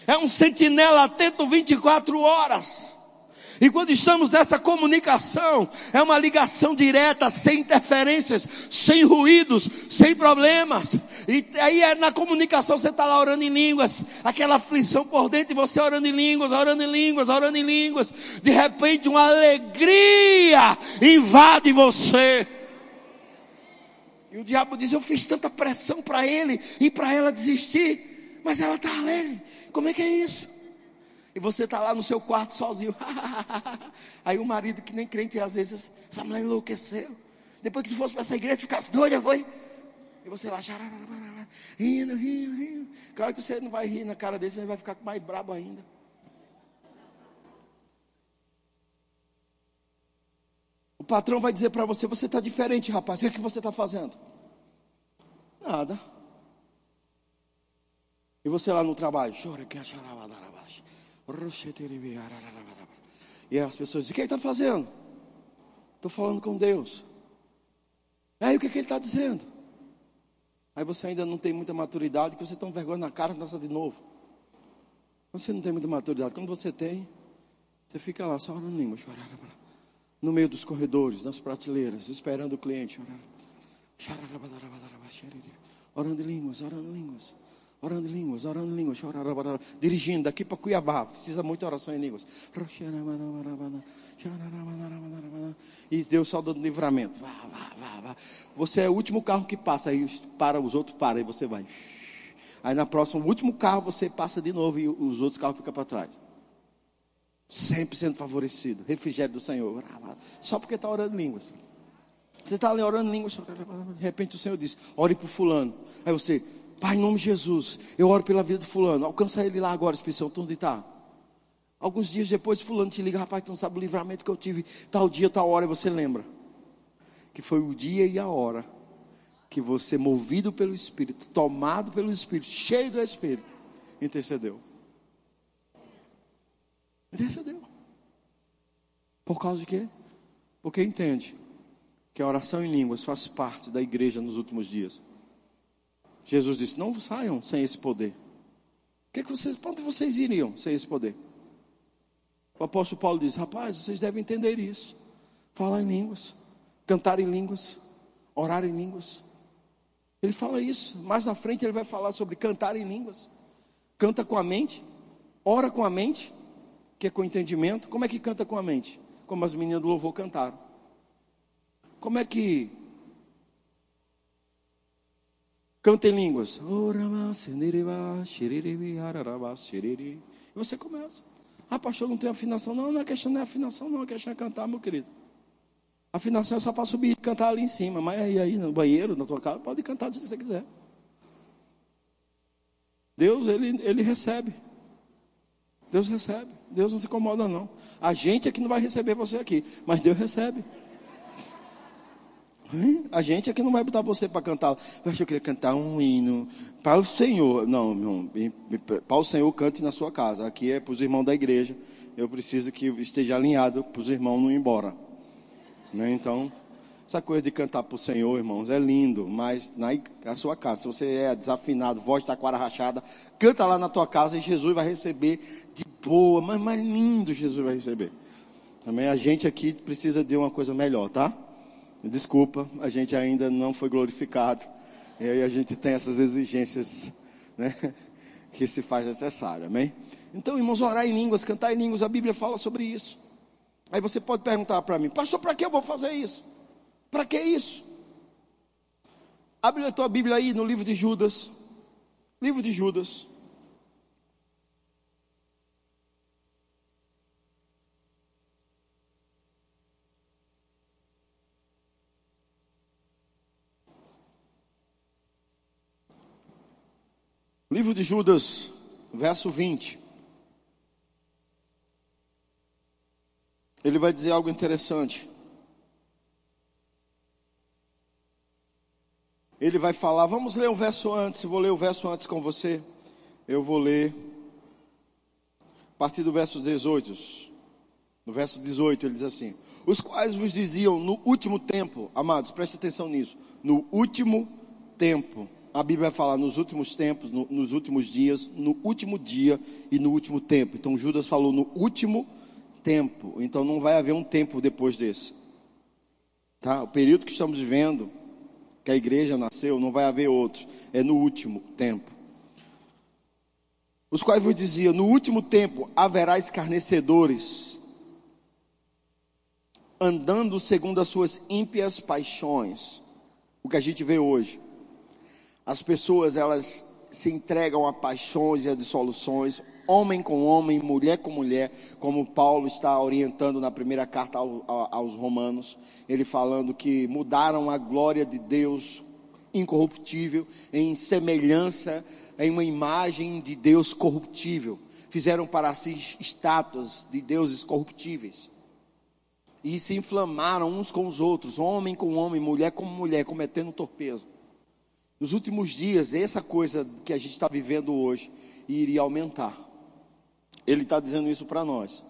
É um sentinela atento 24 horas. E quando estamos nessa comunicação, é uma ligação direta, sem interferências, sem ruídos, sem problemas. E aí é na comunicação você está lá orando em línguas, aquela aflição por dentro, e você orando em línguas, orando em línguas, orando em línguas. De repente, uma alegria invade você. E o diabo diz: Eu fiz tanta pressão para ele e para ela desistir, mas ela está alegre. Como é que é isso? E você está lá no seu quarto sozinho. Aí o marido, que nem crente, às vezes, essa mulher enlouqueceu. Depois que fosse para essa igreja, ficasse doida, foi? E você lá, rindo, rindo, rindo. Claro que você não vai rir na cara dele, você vai ficar mais brabo ainda. patrão vai dizer para você: Você está diferente, rapaz. O que, é você está fazendo? Nada. E você lá no trabalho, chora que E as pessoas dizem: O que ele está fazendo? Estou falando com Deus. Aí o que, é que ele está dizendo? Aí você ainda não tem muita maturidade, que você toma vergonha na cara dança de novo. Você não tem muita maturidade. Quando você tem, você fica lá só orando língua, no meio dos corredores, nas prateleiras, esperando o cliente. Orando em línguas, orando em línguas. Orando em línguas, orando em línguas, dirigindo daqui para Cuiabá, precisa muita oração em línguas. E Deus só dando livramento. Vá, vá, vá, vá. Você é o último carro que passa, aí para, os outros param, aí você vai. Aí na próxima, o último carro você passa de novo e os outros carros ficam para trás. Sempre sendo favorecido. Refrigério do Senhor. Só porque está orando em línguas. Você está ali orando em línguas. De repente o Senhor diz: ore por fulano. Aí você, Pai, em nome de Jesus, eu oro pela vida de fulano. Alcança ele lá agora, Espírito Santo, onde está? Alguns dias depois, fulano te liga, rapaz, tu não sabe o livramento que eu tive tal dia, tal hora, e você lembra. Que foi o dia e a hora que você, movido pelo Espírito, tomado pelo Espírito, cheio do Espírito, intercedeu. Intercedeu. Por causa de quê? Porque entende que a oração em línguas faz parte da igreja nos últimos dias. Jesus disse: Não saiam sem esse poder. O que, é que vocês, para onde vocês iriam sem esse poder? O apóstolo Paulo diz: Rapaz, vocês devem entender isso. Falar em línguas, cantar em línguas, orar em línguas. Ele fala isso. Mais na frente ele vai falar sobre cantar em línguas. Canta com a mente, ora com a mente, que é com entendimento. Como é que canta com a mente? Como as meninas do louvor cantaram. Como é que Canta em línguas. E você começa. Ah, pastor, não tem afinação. Não, não é questão não é afinação, não. A questão é cantar, meu querido. Afinação é só para subir e cantar ali em cima. Mas aí, aí no banheiro, na tua casa, pode cantar do que você quiser. Deus, ele, ele recebe. Deus recebe. Deus não se incomoda, não. A gente é que não vai receber você aqui. Mas Deus recebe. A gente aqui não vai botar você para cantar. Eu eu queria cantar um hino para o Senhor. Não, não, para o Senhor cante na sua casa. Aqui é para os irmãos da igreja. Eu preciso que esteja alinhado para os irmãos não ir embora. Né? Então, essa coisa de cantar para o Senhor, irmãos, é lindo, mas na, na sua casa, se você é desafinado, voz taquara rachada, canta lá na tua casa e Jesus vai receber de boa, mas mais lindo Jesus vai receber. Também a gente aqui precisa de uma coisa melhor, tá? Desculpa, a gente ainda não foi glorificado. E aí a gente tem essas exigências né, que se faz necessário, amém? Então, irmãos, orar em línguas, cantar em línguas, a Bíblia fala sobre isso. Aí você pode perguntar para mim, pastor, para que eu vou fazer isso? Para que isso? Abre a tua Bíblia aí no livro de Judas. Livro de Judas. Livro de Judas, verso 20. Ele vai dizer algo interessante. Ele vai falar, vamos ler o verso antes, vou ler o verso antes com você. Eu vou ler a partir do verso 18. No verso 18 ele diz assim: Os quais vos diziam no último tempo, amados, preste atenção nisso, no último tempo a Bíblia vai falar nos últimos tempos, no, nos últimos dias, no último dia e no último tempo. Então Judas falou no último tempo. Então não vai haver um tempo depois desse. Tá? O período que estamos vivendo, que a igreja nasceu, não vai haver outro. É no último tempo. Os quais vos dizia: no último tempo haverá escarnecedores, andando segundo as suas ímpias paixões. O que a gente vê hoje. As pessoas elas se entregam a paixões e a dissoluções, homem com homem, mulher com mulher, como Paulo está orientando na primeira carta aos Romanos, ele falando que mudaram a glória de Deus incorruptível em semelhança, em uma imagem de Deus corruptível. Fizeram para si estátuas de deuses corruptíveis. e se inflamaram uns com os outros, homem com homem, mulher com mulher, cometendo torpeza. Nos últimos dias, essa coisa que a gente está vivendo hoje iria aumentar. Ele está dizendo isso para nós.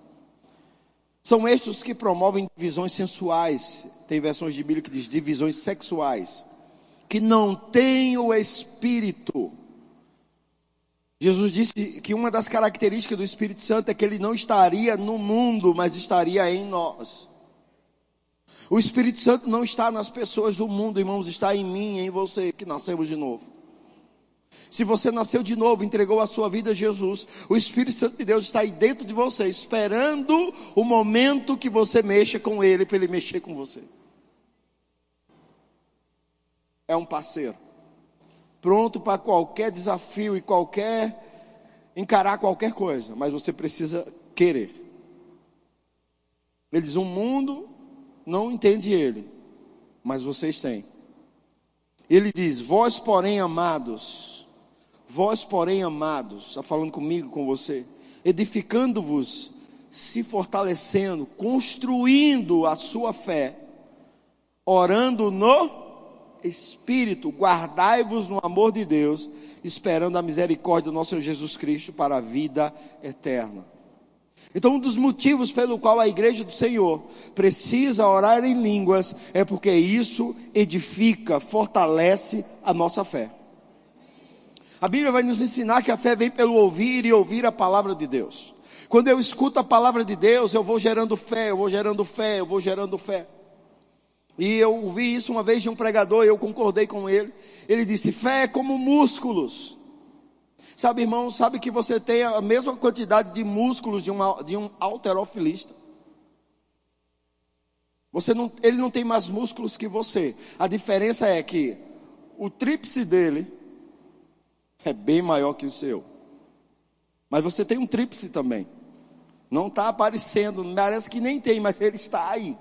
São estes que promovem divisões sensuais, tem versões de Bíblia que diz divisões sexuais, que não têm o Espírito. Jesus disse que uma das características do Espírito Santo é que ele não estaria no mundo, mas estaria em nós. O Espírito Santo não está nas pessoas do mundo, irmãos, está em mim, em você, que nascemos de novo. Se você nasceu de novo, entregou a sua vida a Jesus, o Espírito Santo de Deus está aí dentro de você, esperando o momento que você mexa com Ele, para Ele mexer com você. É um parceiro, pronto para qualquer desafio e qualquer, encarar qualquer coisa, mas você precisa querer. Ele diz: um mundo não entende ele, mas vocês têm. Ele diz: Vós, porém, amados, vós, porém, amados, está falando comigo, com você, edificando-vos, se fortalecendo, construindo a sua fé, orando no Espírito, guardai-vos no amor de Deus, esperando a misericórdia do nosso Senhor Jesus Cristo para a vida eterna. Então, um dos motivos pelo qual a igreja do Senhor precisa orar em línguas é porque isso edifica, fortalece a nossa fé. A Bíblia vai nos ensinar que a fé vem pelo ouvir e ouvir a palavra de Deus. Quando eu escuto a palavra de Deus, eu vou gerando fé, eu vou gerando fé, eu vou gerando fé. E eu ouvi isso uma vez de um pregador e eu concordei com ele. Ele disse: fé é como músculos. Sabe, irmão, sabe que você tem a mesma quantidade de músculos de, uma, de um alterofilista. Você não, ele não tem mais músculos que você. A diferença é que o tríplice dele é bem maior que o seu. Mas você tem um tríplice também. Não está aparecendo, parece que nem tem, mas ele está aí.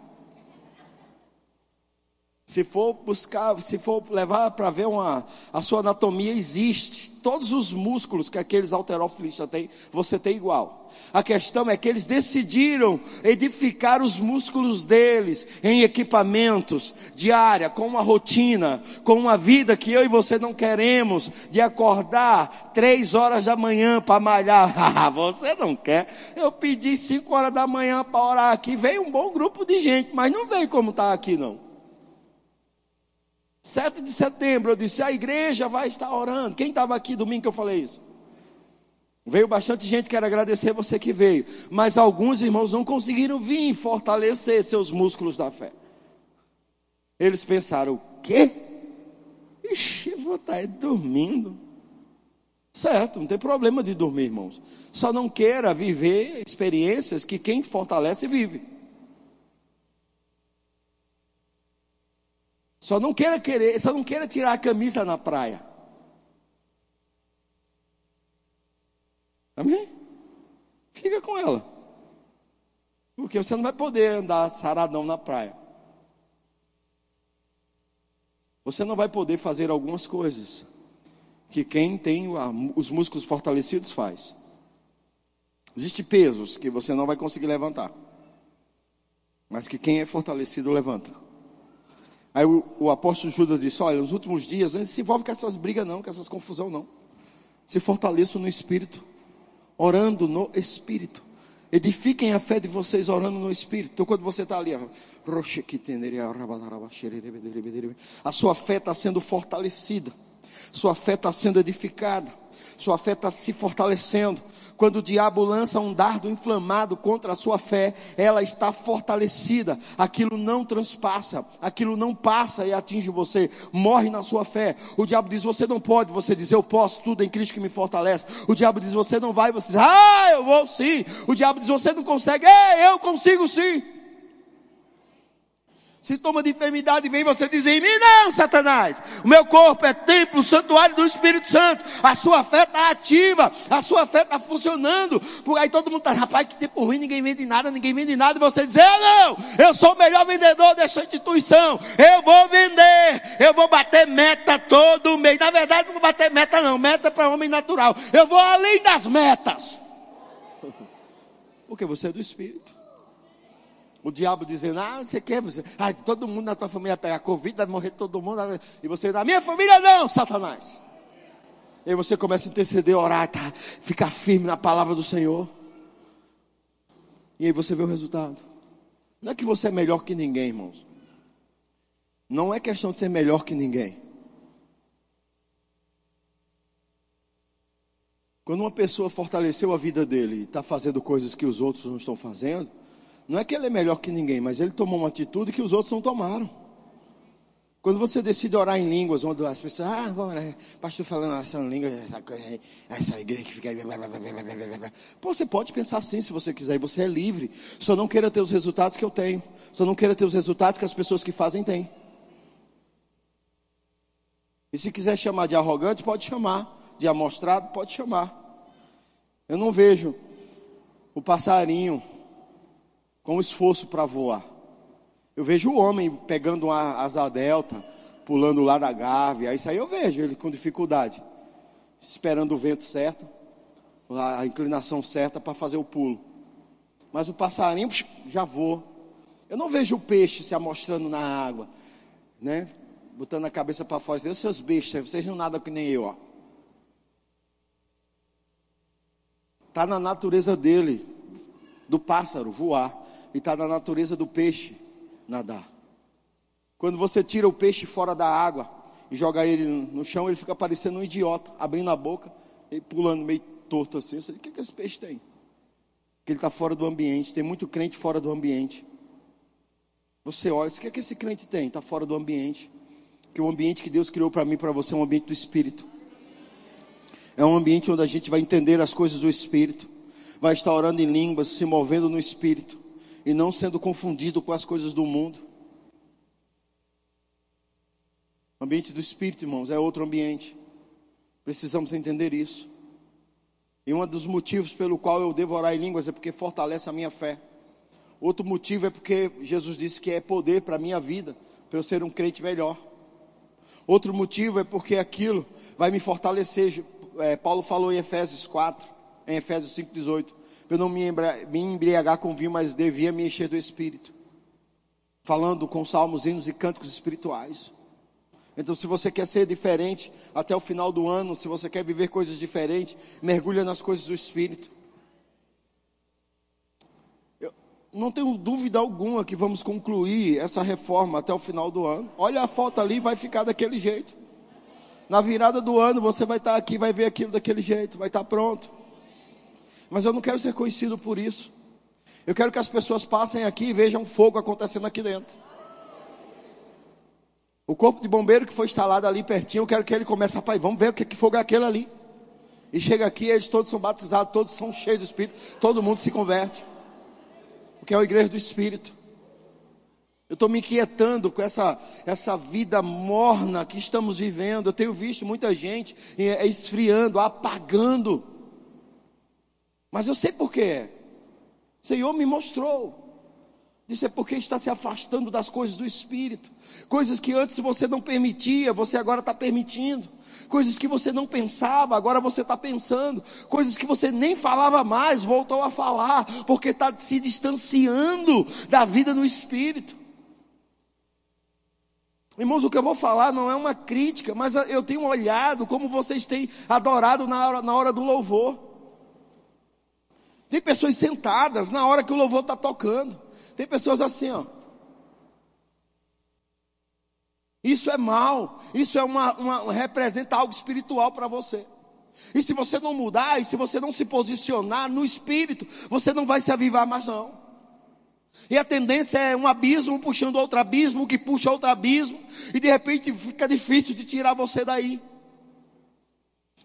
Se for buscar, se for levar para ver uma, a sua anatomia, existe. Todos os músculos que aqueles alterofilistas têm, você tem igual. A questão é que eles decidiram edificar os músculos deles em equipamentos diária, com uma rotina, com uma vida que eu e você não queremos, de acordar três horas da manhã para malhar. Ah, você não quer? Eu pedi cinco horas da manhã para orar aqui, veio um bom grupo de gente, mas não veio como está aqui não. 7 de setembro, eu disse: a igreja vai estar orando. Quem estava aqui domingo que eu falei isso? Veio bastante gente, quero agradecer você que veio. Mas alguns irmãos não conseguiram vir fortalecer seus músculos da fé. Eles pensaram: o quê? Ixi, vou estar aí dormindo. Certo, não tem problema de dormir, irmãos. Só não queira viver experiências que quem fortalece vive. Só não queira querer, só não queira tirar a camisa na praia. Amém? Fica com ela. Porque você não vai poder andar saradão na praia. Você não vai poder fazer algumas coisas que quem tem os músculos fortalecidos faz. Existem pesos que você não vai conseguir levantar. Mas que quem é fortalecido levanta. Aí o, o, apóstolo Judas disse: Olha, nos últimos dias, não se envolve com essas brigas, não, com essas confusão, não. Se fortaleçam no Espírito, orando no Espírito. Edifiquem a fé de vocês orando no Espírito. Então, quando você está ali, a sua fé está sendo fortalecida, sua fé está sendo edificada, sua fé está se fortalecendo quando o diabo lança um dardo inflamado contra a sua fé, ela está fortalecida. Aquilo não transpassa, aquilo não passa e atinge você, morre na sua fé. O diabo diz: Você não pode, você diz: Eu posso, tudo em Cristo que me fortalece. O diabo diz: Você não vai, você diz: Ah, eu vou sim. O diabo diz: Você não consegue, é, eu consigo sim. Sintoma de enfermidade vem você dizer em mim, não, Satanás. O meu corpo é templo, santuário do Espírito Santo. A sua fé está ativa, a sua fé está funcionando. Por aí todo mundo está, rapaz, que tempo ruim, ninguém vende nada, ninguém vende nada. E você diz, eu não, eu sou o melhor vendedor dessa instituição. Eu vou vender, eu vou bater meta todo mês. Na verdade, não vou bater meta, não. Meta para homem natural. Eu vou além das metas. Porque você é do Espírito. O diabo dizendo, ah, você quer, você, ah, todo mundo na tua família vai pegar Covid, vai morrer todo mundo, e você, na minha família não, Satanás. E aí você começa a interceder, orar, tá, ficar firme na palavra do Senhor. E aí você vê o resultado. Não é que você é melhor que ninguém, irmãos. Não é questão de ser melhor que ninguém. Quando uma pessoa fortaleceu a vida dele e está fazendo coisas que os outros não estão fazendo, não é que ele é melhor que ninguém, mas ele tomou uma atitude que os outros não tomaram. Quando você decide orar em línguas, onde as pessoas, ah, orar, pastor falando oração em línguas, essa, essa igreja que fica aí. Pô, você pode pensar assim se você quiser, você é livre. Só não queira ter os resultados que eu tenho. Só não queira ter os resultados que as pessoas que fazem têm. E se quiser chamar de arrogante, pode chamar. De amostrado, pode chamar. Eu não vejo o passarinho com esforço para voar. Eu vejo o homem pegando uma asa delta, pulando lá da gávea. Isso aí eu vejo ele com dificuldade, esperando o vento certo, a inclinação certa para fazer o pulo. Mas o passarinho já voa. Eu não vejo o peixe se amostrando na água, né? Botando a cabeça para fora, dizendo, seus bestas, vocês não nadam que nem eu, ó. Está na natureza dele, do pássaro, voar. E está na natureza do peixe, nadar. Quando você tira o peixe fora da água e joga ele no chão, ele fica parecendo um idiota, abrindo a boca e pulando meio torto assim. Você diz, o que, que esse peixe tem? Que ele está fora do ambiente. Tem muito crente fora do ambiente. Você olha, o que, que esse crente tem? Está fora do ambiente. Que o ambiente que Deus criou para mim para você é um ambiente do Espírito. É um ambiente onde a gente vai entender as coisas do Espírito. Vai estar orando em línguas, se movendo no Espírito e não sendo confundido com as coisas do mundo. O ambiente do Espírito, irmãos, é outro ambiente. Precisamos entender isso. E um dos motivos pelo qual eu devo orar em línguas é porque fortalece a minha fé. Outro motivo é porque Jesus disse que é poder para a minha vida, para eu ser um crente melhor. Outro motivo é porque aquilo vai me fortalecer. É, Paulo falou em Efésios 4, em Efésios 5,18 eu não me embriagar com vinho, mas devia me encher do Espírito. Falando com salmos, hinos e cânticos espirituais. Então, se você quer ser diferente até o final do ano, se você quer viver coisas diferentes, mergulha nas coisas do Espírito. Eu não tenho dúvida alguma que vamos concluir essa reforma até o final do ano. Olha a foto ali, vai ficar daquele jeito. Na virada do ano, você vai estar aqui, vai ver aquilo daquele jeito, vai estar pronto. Mas eu não quero ser conhecido por isso. Eu quero que as pessoas passem aqui e vejam fogo acontecendo aqui dentro. O corpo de bombeiro que foi instalado ali pertinho, eu quero que ele comece a pai, vamos ver o que, que fogo é aquele ali. E chega aqui, eles todos são batizados, todos são cheios do Espírito, todo mundo se converte. Porque é a igreja do Espírito. Eu estou me inquietando com essa, essa vida morna que estamos vivendo. Eu tenho visto muita gente esfriando, apagando. Mas eu sei por quê. O Senhor me mostrou. Disse é porque está se afastando das coisas do Espírito. Coisas que antes você não permitia, você agora está permitindo. Coisas que você não pensava, agora você está pensando. Coisas que você nem falava mais, voltou a falar, porque está se distanciando da vida no Espírito. Irmãos, o que eu vou falar não é uma crítica, mas eu tenho olhado como vocês têm adorado na hora, na hora do louvor. Tem pessoas sentadas na hora que o louvor está tocando. Tem pessoas assim, ó. Isso é mal. Isso é uma, uma representa algo espiritual para você. E se você não mudar, e se você não se posicionar no espírito, você não vai se avivar mais não. E a tendência é um abismo puxando outro abismo, que puxa outro abismo, e de repente fica difícil de tirar você daí.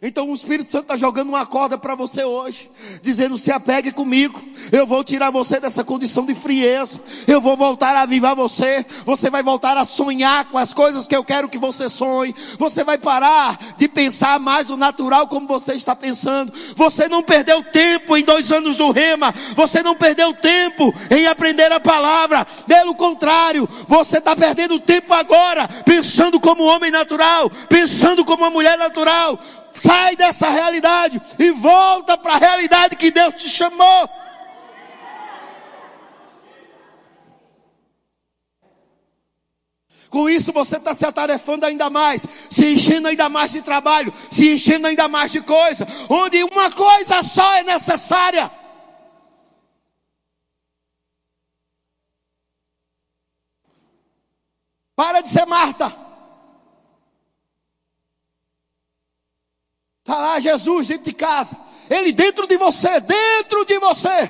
Então o Espírito Santo está jogando uma corda para você hoje, dizendo: se apegue comigo, eu vou tirar você dessa condição de frieza, eu vou voltar a avivar você, você vai voltar a sonhar com as coisas que eu quero que você sonhe, você vai parar de pensar mais o natural como você está pensando, você não perdeu tempo em dois anos do rema, você não perdeu tempo em aprender a palavra, pelo contrário, você está perdendo tempo agora, pensando como homem natural, pensando como uma mulher natural sai dessa realidade e volta para a realidade que Deus te chamou. Com isso você está se atarefando ainda mais, se enchendo ainda mais de trabalho, se enchendo ainda mais de coisa, onde uma coisa só é necessária. Para de ser Marta. Está lá Jesus dentro de casa. Ele dentro de você, dentro de você.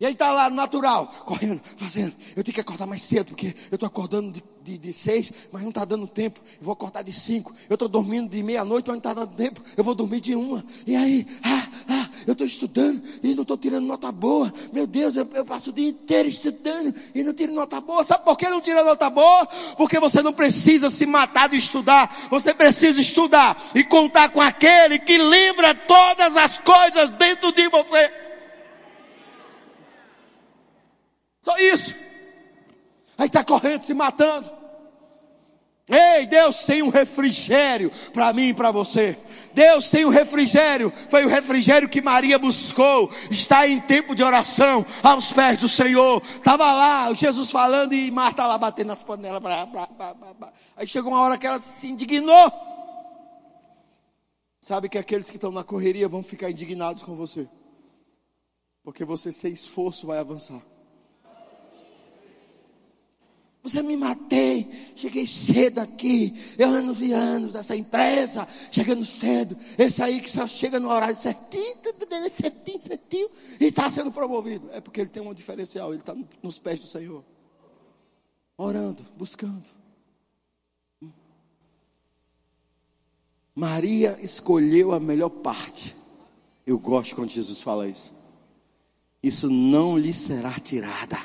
E aí está lá no natural, correndo, fazendo. Eu tenho que acordar mais cedo, porque eu estou acordando de, de, de, seis, mas não está dando tempo. Eu vou acordar de cinco. Eu estou dormindo de meia-noite, mas não está dando tempo. Eu vou dormir de uma. E aí, ah, ah, eu estou estudando e não estou tirando nota boa. Meu Deus, eu, eu, passo o dia inteiro estudando e não tiro nota boa. Sabe por que não tira nota boa? Porque você não precisa se matar de estudar. Você precisa estudar e contar com aquele que lembra todas as coisas dentro de você. Só isso. Aí está correndo, se matando. Ei, Deus tem um refrigério para mim e para você. Deus tem um refrigério. Foi o refrigério que Maria buscou. Está em tempo de oração aos pés do Senhor. Estava lá, Jesus falando e Marta lá batendo nas panelas. Blá, blá, blá, Aí chegou uma hora que ela se indignou. Sabe que aqueles que estão na correria vão ficar indignados com você. Porque você sem esforço vai avançar. Você me matei, cheguei cedo aqui, eu anos e anos dessa empresa, chegando cedo. Esse aí que só chega no horário certinho, certinho, certinho, e está sendo promovido. É porque ele tem um diferencial, ele está nos pés do Senhor. Orando, buscando. Maria escolheu a melhor parte. Eu gosto quando Jesus fala isso. Isso não lhe será tirada.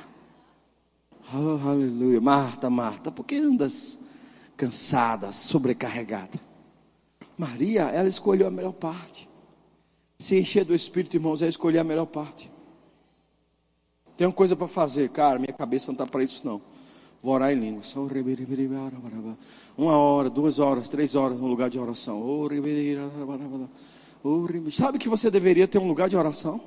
Oh, aleluia. Marta, Marta, por que andas cansada, sobrecarregada? Maria, ela escolheu a melhor parte. Se encher do Espírito, irmãos, é escolher a melhor parte. Tem uma coisa para fazer, cara, minha cabeça não está para isso não. Vou orar em línguas. Uma hora, duas horas, três horas no lugar de oração. Sabe que você deveria ter um lugar de oração?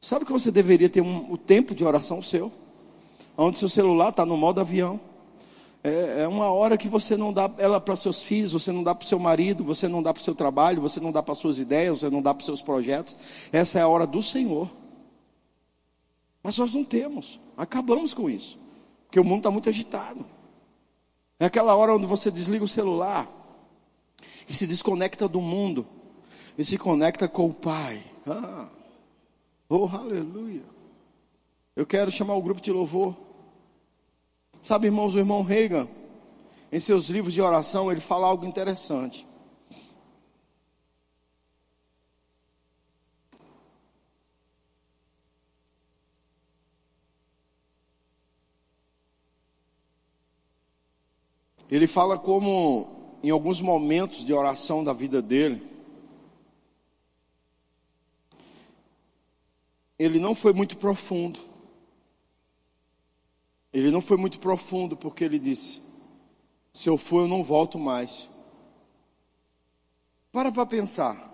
Sabe que você deveria ter um, o tempo de oração seu? Onde seu celular está no modo avião. É, é, uma hora que você não dá ela para seus filhos, você não dá para o seu marido, você não dá para o seu trabalho, você não dá para suas ideias, você não dá para os seus projetos. Essa é a hora do Senhor. Mas nós não temos, acabamos com isso, porque o mundo está muito agitado. É aquela hora onde você desliga o celular e se desconecta do mundo e se conecta com o Pai. Ah, oh, aleluia. Eu quero chamar o grupo de louvor. Sabe, irmãos, o irmão Reagan, em seus livros de oração, ele fala algo interessante. Ele fala como, em alguns momentos de oração da vida dele, ele não foi muito profundo. Ele não foi muito profundo porque ele disse: Se eu for, eu não volto mais. Para para pensar.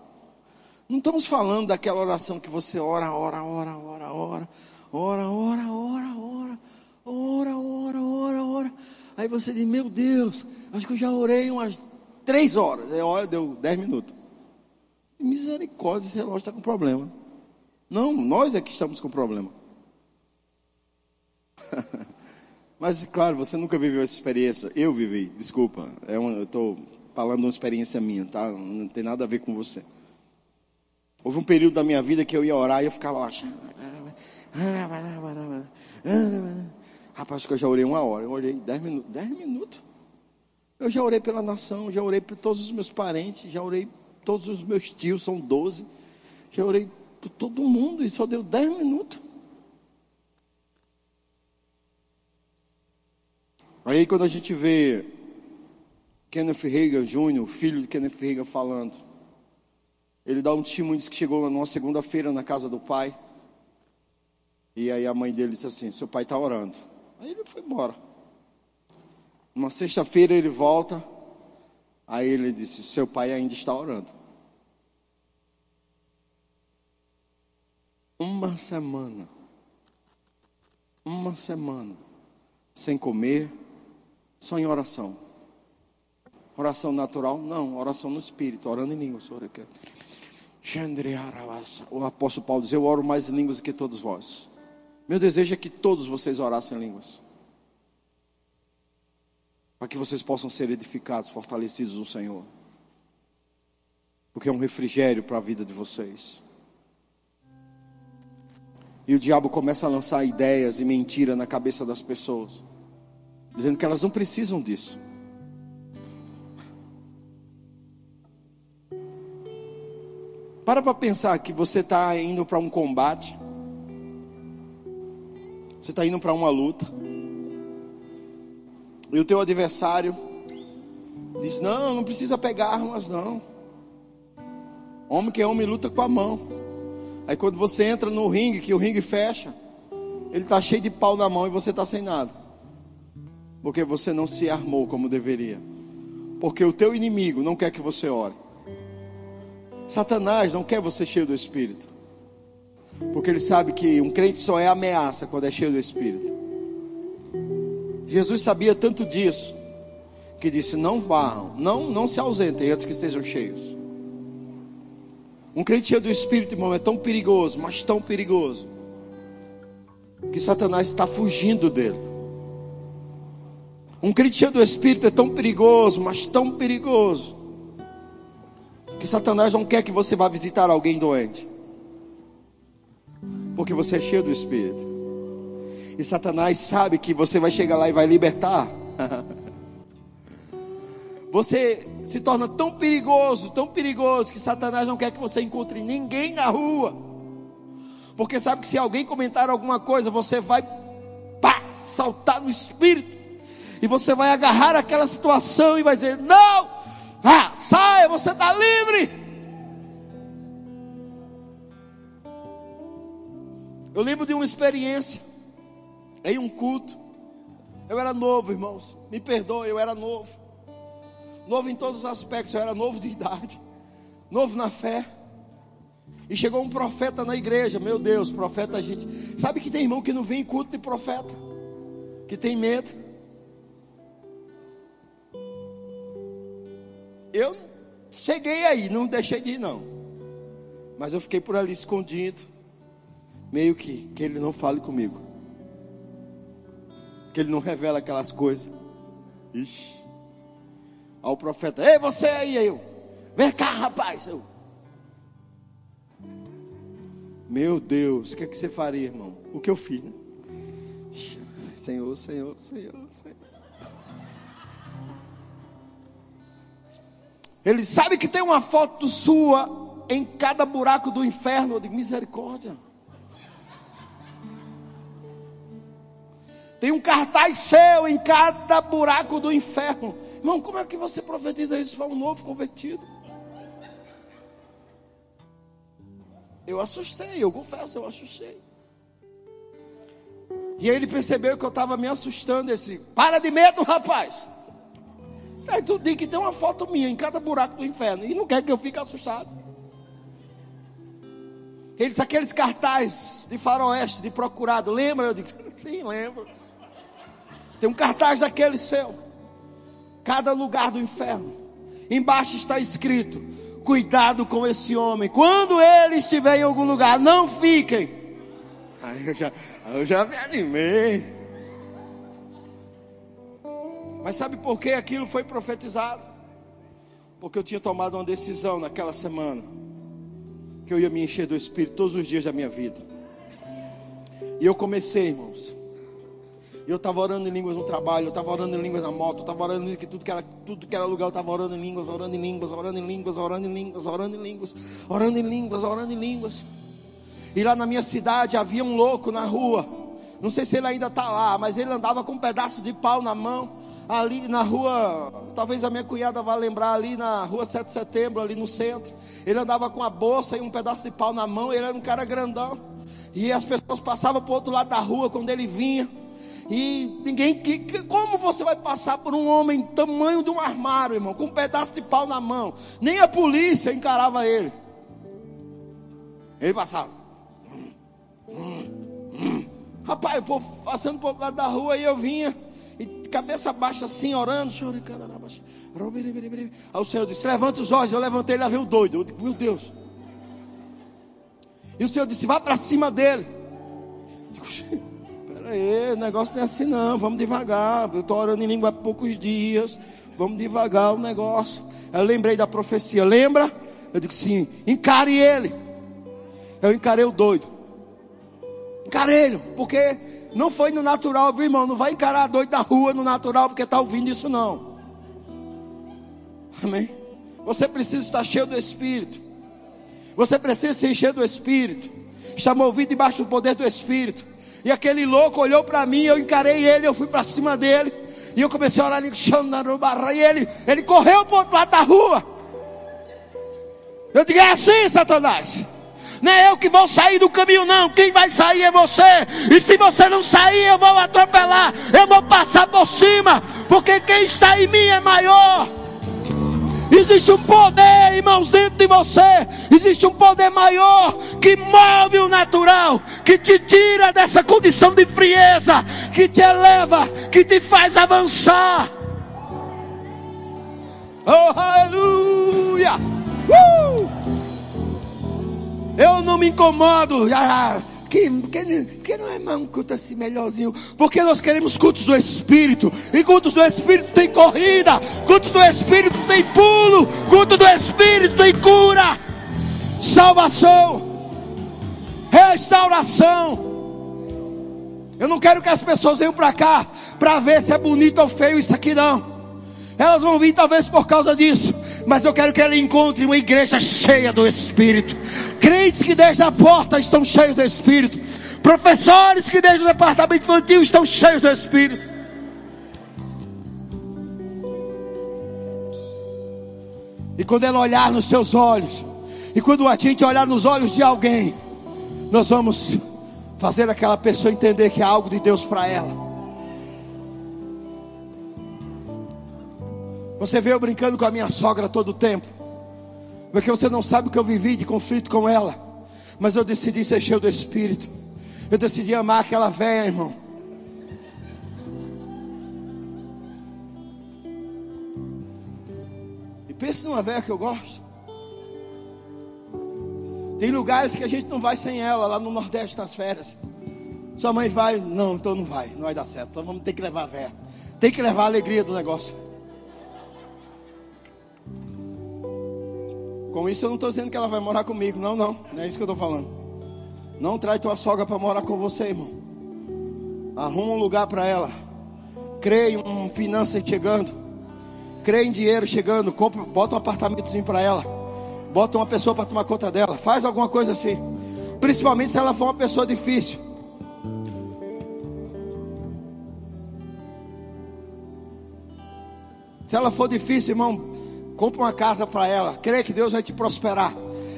Não estamos falando daquela oração que você ora, ora, ora, ora, ora, ora, ora, ora, ora, ora, ora, ora, ora. Aí você diz: Meu Deus, acho que eu já orei umas três horas. Aí, olha, deu dez minutos. Misericórdia, esse relógio está com problema. Não, nós é que estamos com problema. Mas, claro, você nunca viveu essa experiência. Eu vivi, desculpa. É uma, eu estou falando uma experiência minha, tá? Não tem nada a ver com você. Houve um período da minha vida que eu ia orar e eu ficava lá. Rapaz, que eu já orei uma hora. Eu orei dez minutos. Dez minutos. Eu já orei pela nação, já orei por todos os meus parentes, já orei por todos os meus tios, são doze. Já orei por todo mundo e só deu dez minutos. Aí quando a gente vê Kenneth Reagan Jr., filho de Kenneth Reagan, falando, ele dá um testemunho, diz que chegou numa segunda-feira na casa do pai, e aí a mãe dele disse assim, seu pai está orando. Aí ele foi embora. Uma sexta-feira ele volta, aí ele disse, seu pai ainda está orando. Uma semana uma semana sem comer, só em oração. Oração natural? Não, oração no espírito, orando em línguas. O apóstolo Paulo diz: Eu oro mais em línguas do que todos vós. Meu desejo é que todos vocês orassem em línguas. Para que vocês possam ser edificados, fortalecidos no Senhor. Porque é um refrigério para a vida de vocês. E o diabo começa a lançar ideias e mentira na cabeça das pessoas, dizendo que elas não precisam disso. Para para pensar que você está indo para um combate, você está indo para uma luta, e o teu adversário diz: Não, não precisa pegar armas, não. Homem que é homem luta com a mão. Aí quando você entra no ringue, que o ringue fecha, ele está cheio de pau na mão e você está sem nada. Porque você não se armou como deveria. Porque o teu inimigo não quer que você ore. Satanás não quer você cheio do Espírito. Porque ele sabe que um crente só é ameaça quando é cheio do Espírito. Jesus sabia tanto disso que disse: Não vá, não, não se ausentem antes que sejam cheios. Um crente cheio do Espírito, irmão, é tão perigoso, mas tão perigoso, que Satanás está fugindo dele. Um crente do Espírito é tão perigoso, mas tão perigoso, que Satanás não quer que você vá visitar alguém doente, porque você é cheio do Espírito. E Satanás sabe que você vai chegar lá e vai libertar. Você se torna tão perigoso, tão perigoso, que Satanás não quer que você encontre ninguém na rua. Porque sabe que se alguém comentar alguma coisa, você vai pá, saltar no espírito. E você vai agarrar aquela situação e vai dizer: Não, ah, saia, você está livre. Eu lembro de uma experiência em um culto. Eu era novo, irmãos. Me perdoe, eu era novo novo em todos os aspectos, eu era novo de idade, novo na fé. E chegou um profeta na igreja, meu Deus, profeta a gente. Sabe que tem irmão que não vem em culto de profeta, que tem medo. Eu cheguei aí, não deixei de ir não. Mas eu fiquei por ali escondido, meio que que ele não fale comigo. Que ele não revela aquelas coisas. Ixi ao profeta: Ei, você aí, eu. Vem cá, rapaz. Eu. Meu Deus, o que, é que você faria, irmão? O que eu fiz? Né? Senhor, Senhor, Senhor, Ele sabe que tem uma foto sua em cada buraco do inferno. de misericórdia. Tem um cartaz seu em cada buraco do inferno. Irmão, como é que você profetiza isso para um novo convertido? Eu assustei, eu confesso, eu assustei. E aí ele percebeu que eu estava me assustando. Esse, para de medo, rapaz. Aí tu diz que tem uma foto minha em cada buraco do inferno e não quer que eu fique assustado. Eles, aqueles cartazes de faroeste, de procurado, lembra? Eu digo, sim, lembro. Tem um cartaz daquele seu. Cada lugar do inferno. Embaixo está escrito: Cuidado com esse homem. Quando ele estiver em algum lugar, não fiquem. Aí eu já, eu já me animei. Mas sabe por que aquilo foi profetizado? Porque eu tinha tomado uma decisão naquela semana. Que eu ia me encher do Espírito todos os dias da minha vida. E eu comecei, irmãos eu estava orando em línguas no trabalho, eu estava orando em línguas na moto, eu estava orando em tudo que era, tudo que era lugar, eu estava orando em línguas, orando em línguas, orando em línguas, orando em línguas, orando em línguas, orando em línguas, orando em línguas. E lá na minha cidade havia um louco na rua. Não sei se ele ainda está lá, mas ele andava com um pedaço de pau na mão, ali na rua, talvez a minha cunhada vá lembrar, ali na rua 7 de setembro, ali no centro. Ele andava com a bolsa e um pedaço de pau na mão, ele era um cara grandão. E as pessoas passavam para o outro lado da rua quando ele vinha. E ninguém. Que, como você vai passar por um homem tamanho de um armário, irmão, com um pedaço de pau na mão? Nem a polícia encarava ele. Ele passava. Rapaz, o povo passando por outro lado da rua e eu vinha, cabeça baixa assim, orando. Aí o Senhor disse: Levanta os olhos. Eu levantei e lá veio o doido. Eu digo: Meu Deus. E o Senhor disse: Vá para cima dele. Eu digo: Peraí, o negócio não é assim não. Vamos devagar. Eu estou orando em língua há poucos dias. Vamos devagar o negócio. Eu lembrei da profecia. Lembra? Eu digo: Sim. Encare ele. Eu encarei o doido. Encarei ele. Porque não foi no natural, viu, irmão? Não vai encarar doido na rua no natural porque está ouvindo isso, não. Amém? Você precisa estar cheio do Espírito. Você precisa se encher do Espírito. Está movido debaixo do poder do Espírito. E aquele louco olhou para mim, eu encarei ele, eu fui para cima dele. E eu comecei a orar e ele, ele correu para o outro lado da rua. Eu digo, é assim, Satanás. Não é eu que vou sair do caminho, não. Quem vai sair é você. E se você não sair, eu vou atropelar. Eu vou passar por cima. Porque quem está em mim é maior. Existe um poder, irmãos, dentro de você. Existe um poder maior que move o natural, que te tira dessa condição de frieza, que te eleva, que te faz avançar. Oh, aleluia! Uh! Eu não me incomodo. Ah, que, que, que não é um culto assim melhorzinho? Porque nós queremos cultos do Espírito. E cultos do Espírito tem corrida. Cultos do Espírito tem pulo. Culto do Espírito tem cura. Salvação. Restauração. Eu não quero que as pessoas venham para cá para ver se é bonito ou feio isso aqui, não. Elas vão vir talvez por causa disso. Mas eu quero que ela encontre uma igreja cheia do Espírito. Crentes que desde a porta estão cheios do Espírito. Professores que desde o departamento infantil estão cheios do Espírito. E quando ela olhar nos seus olhos, e quando a gente olhar nos olhos de alguém, nós vamos fazer aquela pessoa entender que é algo de Deus para ela. Você veio brincando com a minha sogra todo o tempo. Porque você não sabe o que eu vivi de conflito com ela. Mas eu decidi ser cheio do Espírito. Eu decidi amar aquela velha, irmão. E pense numa velha que eu gosto. Tem lugares que a gente não vai sem ela, lá no Nordeste nas férias. Sua mãe vai, não, então não vai, não vai dar certo. Então vamos ter que levar a velha. Tem que levar a alegria do negócio. Com isso eu não estou dizendo que ela vai morar comigo. Não, não. Não é isso que eu estou falando. Não traz tua sogra para morar com você, irmão. Arruma um lugar para ela. Crê em um finança chegando. Crê em dinheiro chegando. Compra, bota um apartamentozinho para ela. Bota uma pessoa para tomar conta dela. Faz alguma coisa assim. Principalmente se ela for uma pessoa difícil. Se ela for difícil, irmão, Compre uma casa para ela. Crê que Deus vai te prosperar.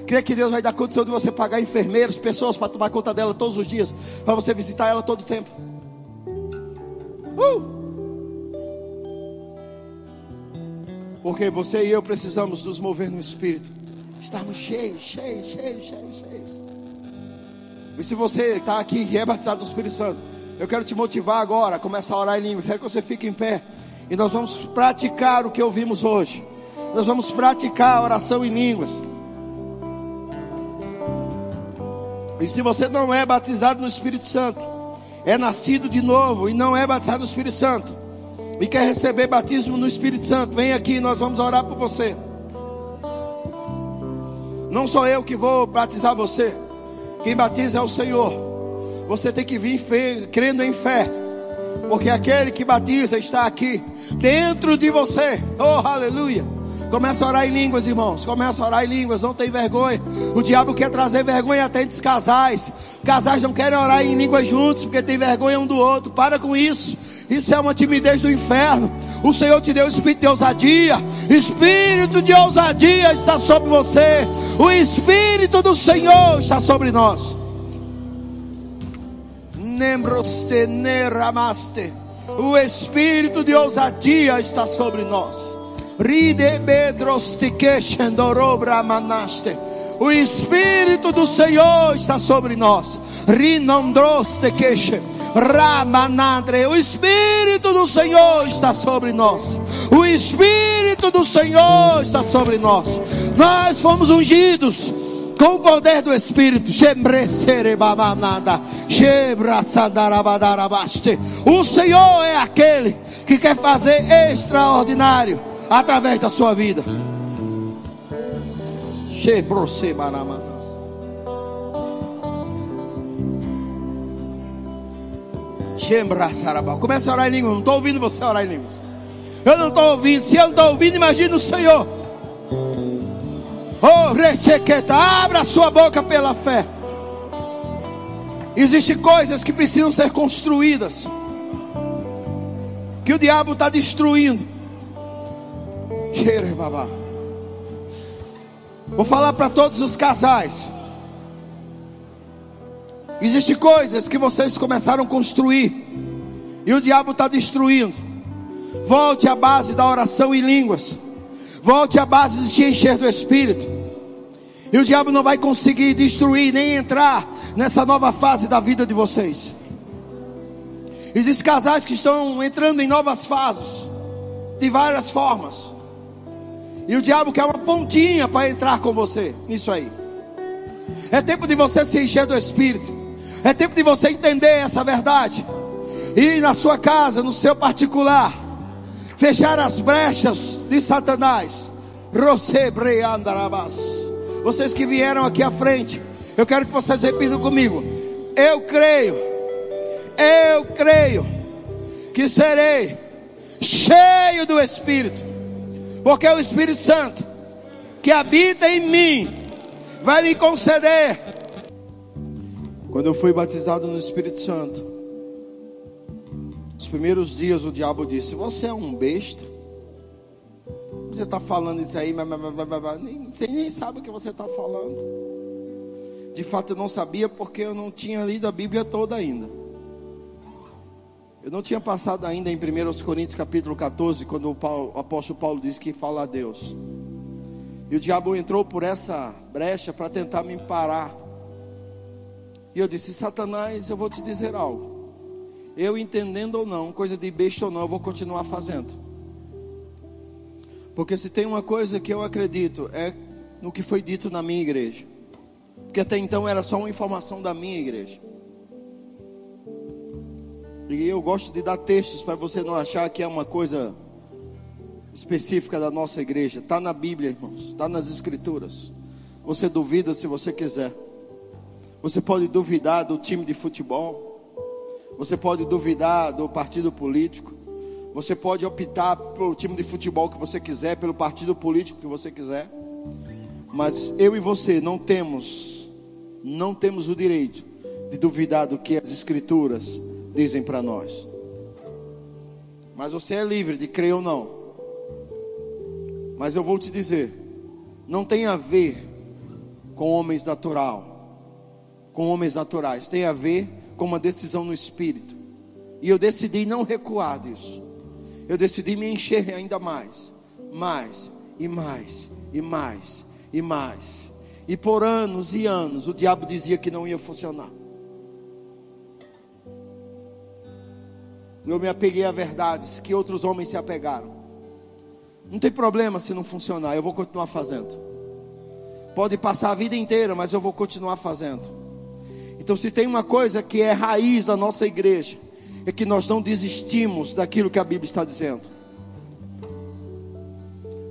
Crê que Deus vai dar condição de você pagar enfermeiros, pessoas para tomar conta dela todos os dias. Para você visitar ela todo o tempo. Uh! Porque você e eu precisamos nos mover no Espírito. Estarmos cheios, cheios, cheios, cheios, cheios. E se você está aqui e é batizado no Espírito Santo, eu quero te motivar agora a começar a orar em línguas. Quero que você fique em pé. E nós vamos praticar o que ouvimos hoje nós vamos praticar a oração em línguas. E se você não é batizado no Espírito Santo, é nascido de novo e não é batizado no Espírito Santo, e quer receber batismo no Espírito Santo, vem aqui, nós vamos orar por você. Não sou eu que vou batizar você, quem batiza é o Senhor. Você tem que vir crendo em fé, porque aquele que batiza está aqui, dentro de você. Oh, aleluia! Começa a orar em línguas, irmãos. Começa a orar em línguas, não tem vergonha. O diabo quer trazer vergonha até entre os casais. Casais não querem orar em línguas juntos porque tem vergonha um do outro. Para com isso. Isso é uma timidez do inferno. O Senhor te deu espírito de ousadia. Espírito de ousadia está sobre você. O espírito do Senhor está sobre nós. Nembroste neramaste. O espírito de ousadia está sobre nós. O Espírito do Senhor está sobre nós. O Espírito do Senhor está sobre nós. O Espírito do Senhor está sobre nós. Nós fomos ungidos com o poder do Espírito. O Senhor é aquele que quer fazer extraordinário através da sua vida. Começa a orar em língua. Não estou ouvindo você orar em línguas. Eu não estou ouvindo. Se eu não estou ouvindo, imagine o Senhor. Oh, rechequeta, abra a sua boca pela fé. Existem coisas que precisam ser construídas. Que o diabo está destruindo. Vou falar para todos os casais. Existem coisas que vocês começaram a construir. E o diabo está destruindo. Volte à base da oração em línguas. Volte à base de se encher do Espírito. E o diabo não vai conseguir destruir nem entrar nessa nova fase da vida de vocês. Existem casais que estão entrando em novas fases, de várias formas. E o diabo quer uma pontinha para entrar com você nisso aí. É tempo de você se encher do Espírito. É tempo de você entender essa verdade. E na sua casa, no seu particular, fechar as brechas de Satanás. Vocês que vieram aqui à frente, eu quero que vocês repitam comigo. Eu creio, eu creio que serei cheio do Espírito, porque é o Espírito Santo que habita em mim vai me conceder. Quando eu fui batizado no Espírito Santo, os primeiros dias o diabo disse: Você é um besta. Você está falando isso aí, mas, mas, mas, nem, você nem sabe o que você está falando. De fato, eu não sabia porque eu não tinha lido a Bíblia toda ainda. Eu não tinha passado ainda em 1 Coríntios capítulo 14, quando o, Paulo, o apóstolo Paulo diz que fala a Deus. E o diabo entrou por essa brecha para tentar me parar. E eu disse: Satanás, eu vou te dizer algo. Eu entendendo ou não, coisa de besta ou não, eu vou continuar fazendo. Porque se tem uma coisa que eu acredito, é no que foi dito na minha igreja. Porque até então era só uma informação da minha igreja. E eu gosto de dar textos para você não achar que é uma coisa específica da nossa igreja. Está na Bíblia, irmãos. Está nas Escrituras. Você duvida se você quiser. Você pode duvidar do time de futebol. Você pode duvidar do partido político. Você pode optar pelo time de futebol que você quiser, pelo partido político que você quiser. Mas eu e você não temos, não temos o direito de duvidar do que as escrituras dizem para nós. Mas você é livre de crer ou não. Mas eu vou te dizer, não tem a ver com homens natural, com homens naturais, tem a ver com uma decisão no espírito. E eu decidi não recuar disso. Eu decidi me encher ainda mais, mais e mais e mais e mais. E por anos e anos o diabo dizia que não ia funcionar. Eu me apeguei a verdades que outros homens se apegaram. Não tem problema se não funcionar, eu vou continuar fazendo. Pode passar a vida inteira, mas eu vou continuar fazendo. Então, se tem uma coisa que é raiz da nossa igreja, é que nós não desistimos daquilo que a Bíblia está dizendo.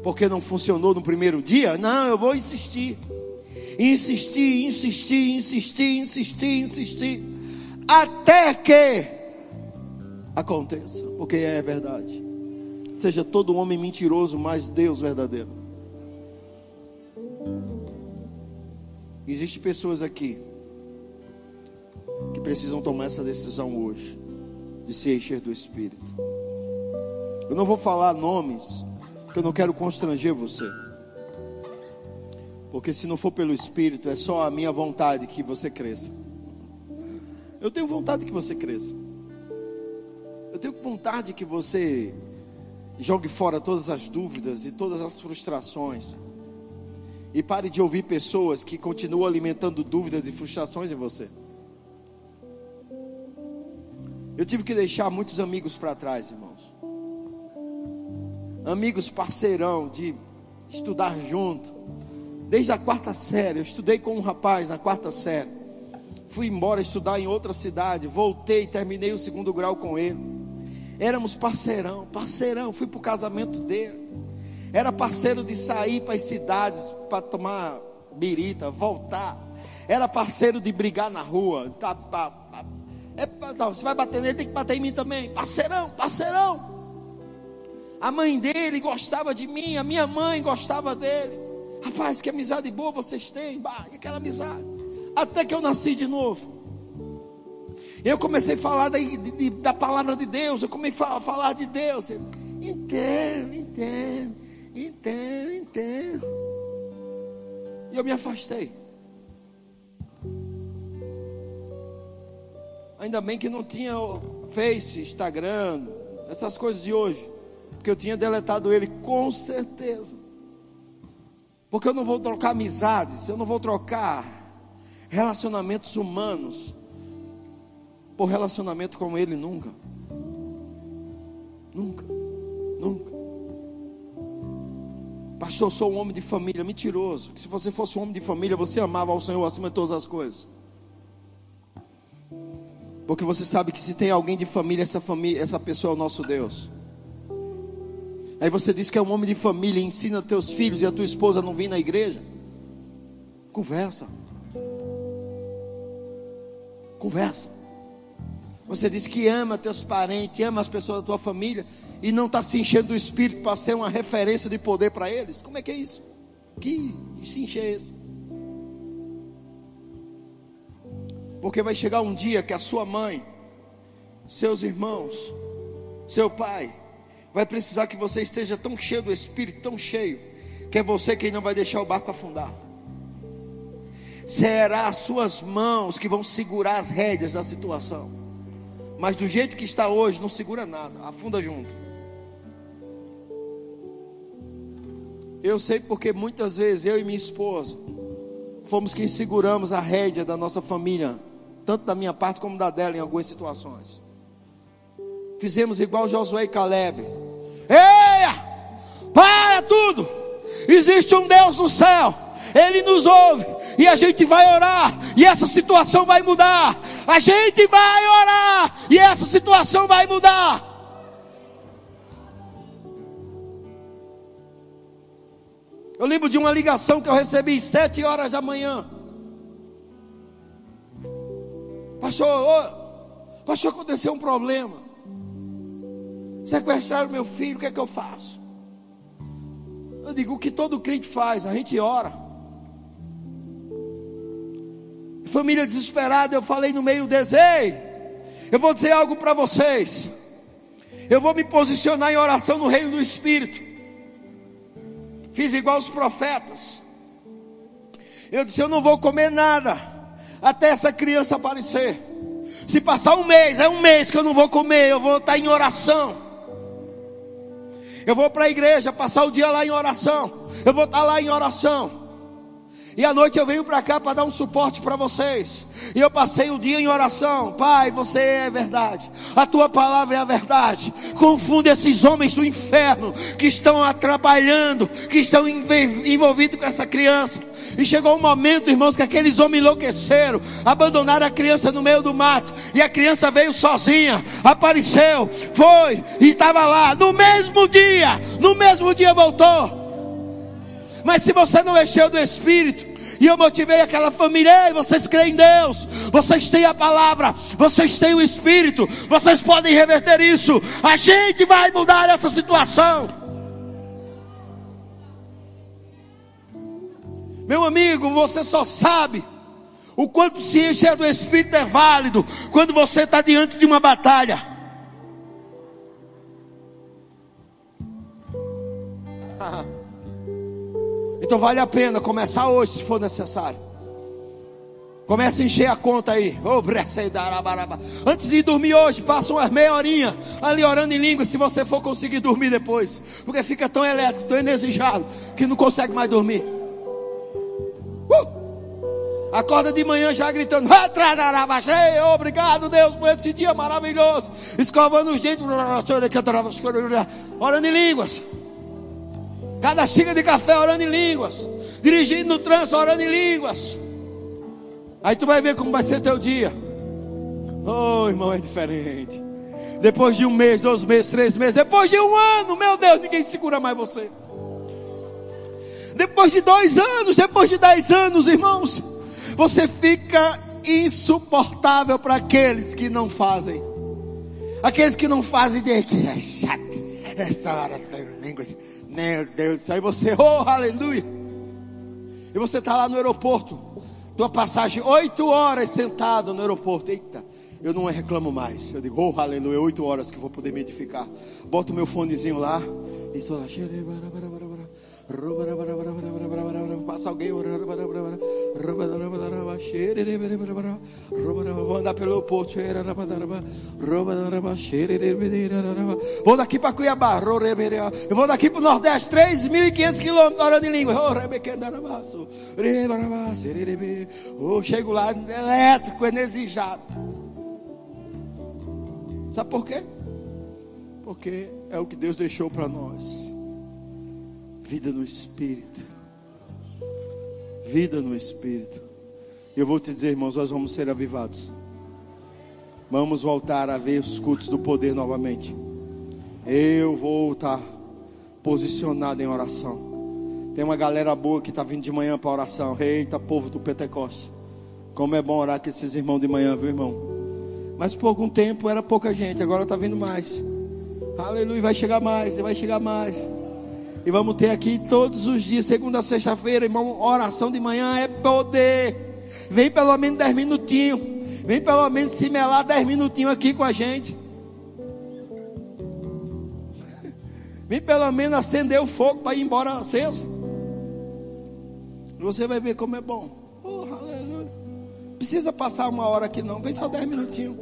Porque não funcionou no primeiro dia? Não, eu vou insistir. Insistir, insistir, insistir, insistir, insistir. Até que aconteça. Porque é verdade. Seja todo homem mentiroso, mas Deus verdadeiro. Existem pessoas aqui que precisam tomar essa decisão hoje de se encher do Espírito. Eu não vou falar nomes, porque eu não quero constranger você. Porque se não for pelo Espírito, é só a minha vontade que você cresça. Eu tenho vontade que você cresça. Eu tenho vontade que você jogue fora todas as dúvidas e todas as frustrações. E pare de ouvir pessoas que continuam alimentando dúvidas e frustrações em você. Eu tive que deixar muitos amigos para trás, irmãos. Amigos parceirão de estudar junto. Desde a quarta série, eu estudei com um rapaz na quarta série. Fui embora estudar em outra cidade, voltei, terminei o segundo grau com ele. Éramos parceirão, parceirão, fui para o casamento dele. Era parceiro de sair para as cidades para tomar birita, voltar. Era parceiro de brigar na rua. Tá, tá, tá. É, tá, você vai bater nele, tem que bater em mim também. Parceirão, parceirão. A mãe dele gostava de mim, a minha mãe gostava dele. Rapaz, que amizade boa vocês têm. Bah, aquela amizade. Até que eu nasci de novo. Eu comecei a falar da, de, da palavra de Deus. Eu comecei a falar de Deus. Entendo, entendo, entendo, entendo. E eu me afastei. Ainda bem que não tinha Face, Instagram, essas coisas de hoje. Porque eu tinha deletado ele com certeza. Porque eu não vou trocar amizades, eu não vou trocar relacionamentos humanos por relacionamento com ele nunca. Nunca. Nunca. Pastor, eu sou um homem de família, mentiroso. Que se você fosse um homem de família, você amava ao Senhor acima de todas as coisas. Porque você sabe que se tem alguém de família, essa família, essa pessoa é o nosso Deus. Aí você diz que é um homem de família ensina teus filhos e a tua esposa não vir na igreja. Conversa. Conversa. Você diz que ama teus parentes, ama as pessoas da tua família e não está se enchendo do espírito para ser uma referência de poder para eles. Como é que é isso? Que se encher é esse? Porque vai chegar um dia que a sua mãe, seus irmãos, seu pai, vai precisar que você esteja tão cheio do Espírito, tão cheio, que é você quem não vai deixar o barco afundar. Será as suas mãos que vão segurar as rédeas da situação. Mas do jeito que está hoje, não segura nada, afunda junto. Eu sei porque muitas vezes eu e minha esposa fomos quem seguramos a rédea da nossa família tanto da minha parte como da dela em algumas situações. Fizemos igual Josué e Caleb. Eia! Para tudo! Existe um Deus no céu. Ele nos ouve e a gente vai orar e essa situação vai mudar. A gente vai orar e essa situação vai mudar. Eu lembro de uma ligação que eu recebi às sete horas da manhã. Pastor, oh, pastor, aconteceu um problema. Sequestraram meu filho, o que é que eu faço? Eu digo o que todo crente faz, a gente ora. Família desesperada, eu falei no meio deles, ei, eu vou dizer algo para vocês. Eu vou me posicionar em oração no reino do Espírito. Fiz igual os profetas. Eu disse: Eu não vou comer nada até essa criança aparecer. Se passar um mês, é um mês que eu não vou comer, eu vou estar em oração. Eu vou para a igreja, passar o dia lá em oração. Eu vou estar lá em oração. E à noite eu venho para cá para dar um suporte para vocês. E eu passei o dia em oração. Pai, você é verdade. A tua palavra é a verdade. Confunde esses homens do inferno que estão atrapalhando, que estão envolvidos com essa criança. E chegou um momento, irmãos, que aqueles homens enlouqueceram, abandonaram a criança no meio do mato. E a criança veio sozinha, apareceu, foi, e estava lá. No mesmo dia, no mesmo dia voltou. Mas se você não encheu do Espírito, e eu motivei aquela família, Ei, vocês creem em Deus, vocês têm a palavra, vocês têm o Espírito, vocês podem reverter isso. A gente vai mudar essa situação. Meu amigo, você só sabe o quanto se encher do Espírito é válido quando você está diante de uma batalha. Então vale a pena começar hoje, se for necessário. Comece a encher a conta aí. Oh, Antes de dormir hoje, passa uma meia horinha ali orando em língua, se você for conseguir dormir depois. Porque fica tão elétrico, tão energizado, que não consegue mais dormir. Acorda de manhã já gritando, obrigado Deus por esse dia maravilhoso. Escovando os dentes, orando em línguas. Cada xícara de café orando em línguas. Dirigindo no trânsito orando em línguas. Aí tu vai ver como vai ser teu dia. Oh, irmão, é diferente. Depois de um mês, dois meses, três meses, depois de um ano, meu Deus, ninguém segura mais você. Depois de dois anos, depois de dez anos, irmãos, você fica insuportável para aqueles que não fazem. Aqueles que não fazem de que é chato. Essa hora língua. Meu Deus, aí você, oh aleluia. E você está lá no aeroporto. Tua passagem, oito horas sentado no aeroporto. Eita, eu não reclamo mais. Eu digo, oh aleluia, oito horas que vou poder me edificar. Boto meu fonezinho lá. E sou lá. Passa alguém. Vou andar pelo aeroporto. Vou daqui para Cuiabá. Eu vou daqui para o Nordeste. 3.500 quilômetros orando em língua. Oh, chego lá elétrico, energizado. Sabe por quê? Porque é o que Deus deixou para nós vida no Espírito. Vida no Espírito. Eu vou te dizer, irmãos, nós vamos ser avivados. Vamos voltar a ver os cultos do poder novamente. Eu vou estar posicionado em oração. Tem uma galera boa que está vindo de manhã para oração. Eita, povo do Pentecoste. Como é bom orar com esses irmãos de manhã, viu, irmão? Mas por algum tempo era pouca gente, agora está vindo mais. Aleluia, vai chegar mais, vai chegar mais. E vamos ter aqui todos os dias, segunda a sexta-feira, irmão, oração de manhã é poder. Vem pelo menos dez minutinhos. Vem pelo menos se melar dez minutinhos aqui com a gente. Vem pelo menos acender o fogo para ir embora aceso. Você vai ver como é bom. Oh, aleluia. Precisa passar uma hora aqui não. Vem só dez minutinhos.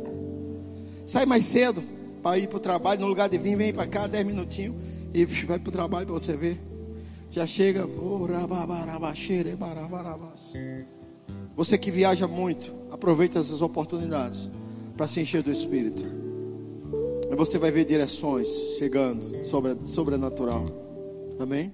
Sai mais cedo para ir para o trabalho. No lugar de vir, vem para cá dez minutinhos. E vai para o trabalho para você ver. Já chega. Você que viaja muito, aproveita essas oportunidades para se encher do Espírito. E você vai ver direções chegando sobre sobrenatural. Amém?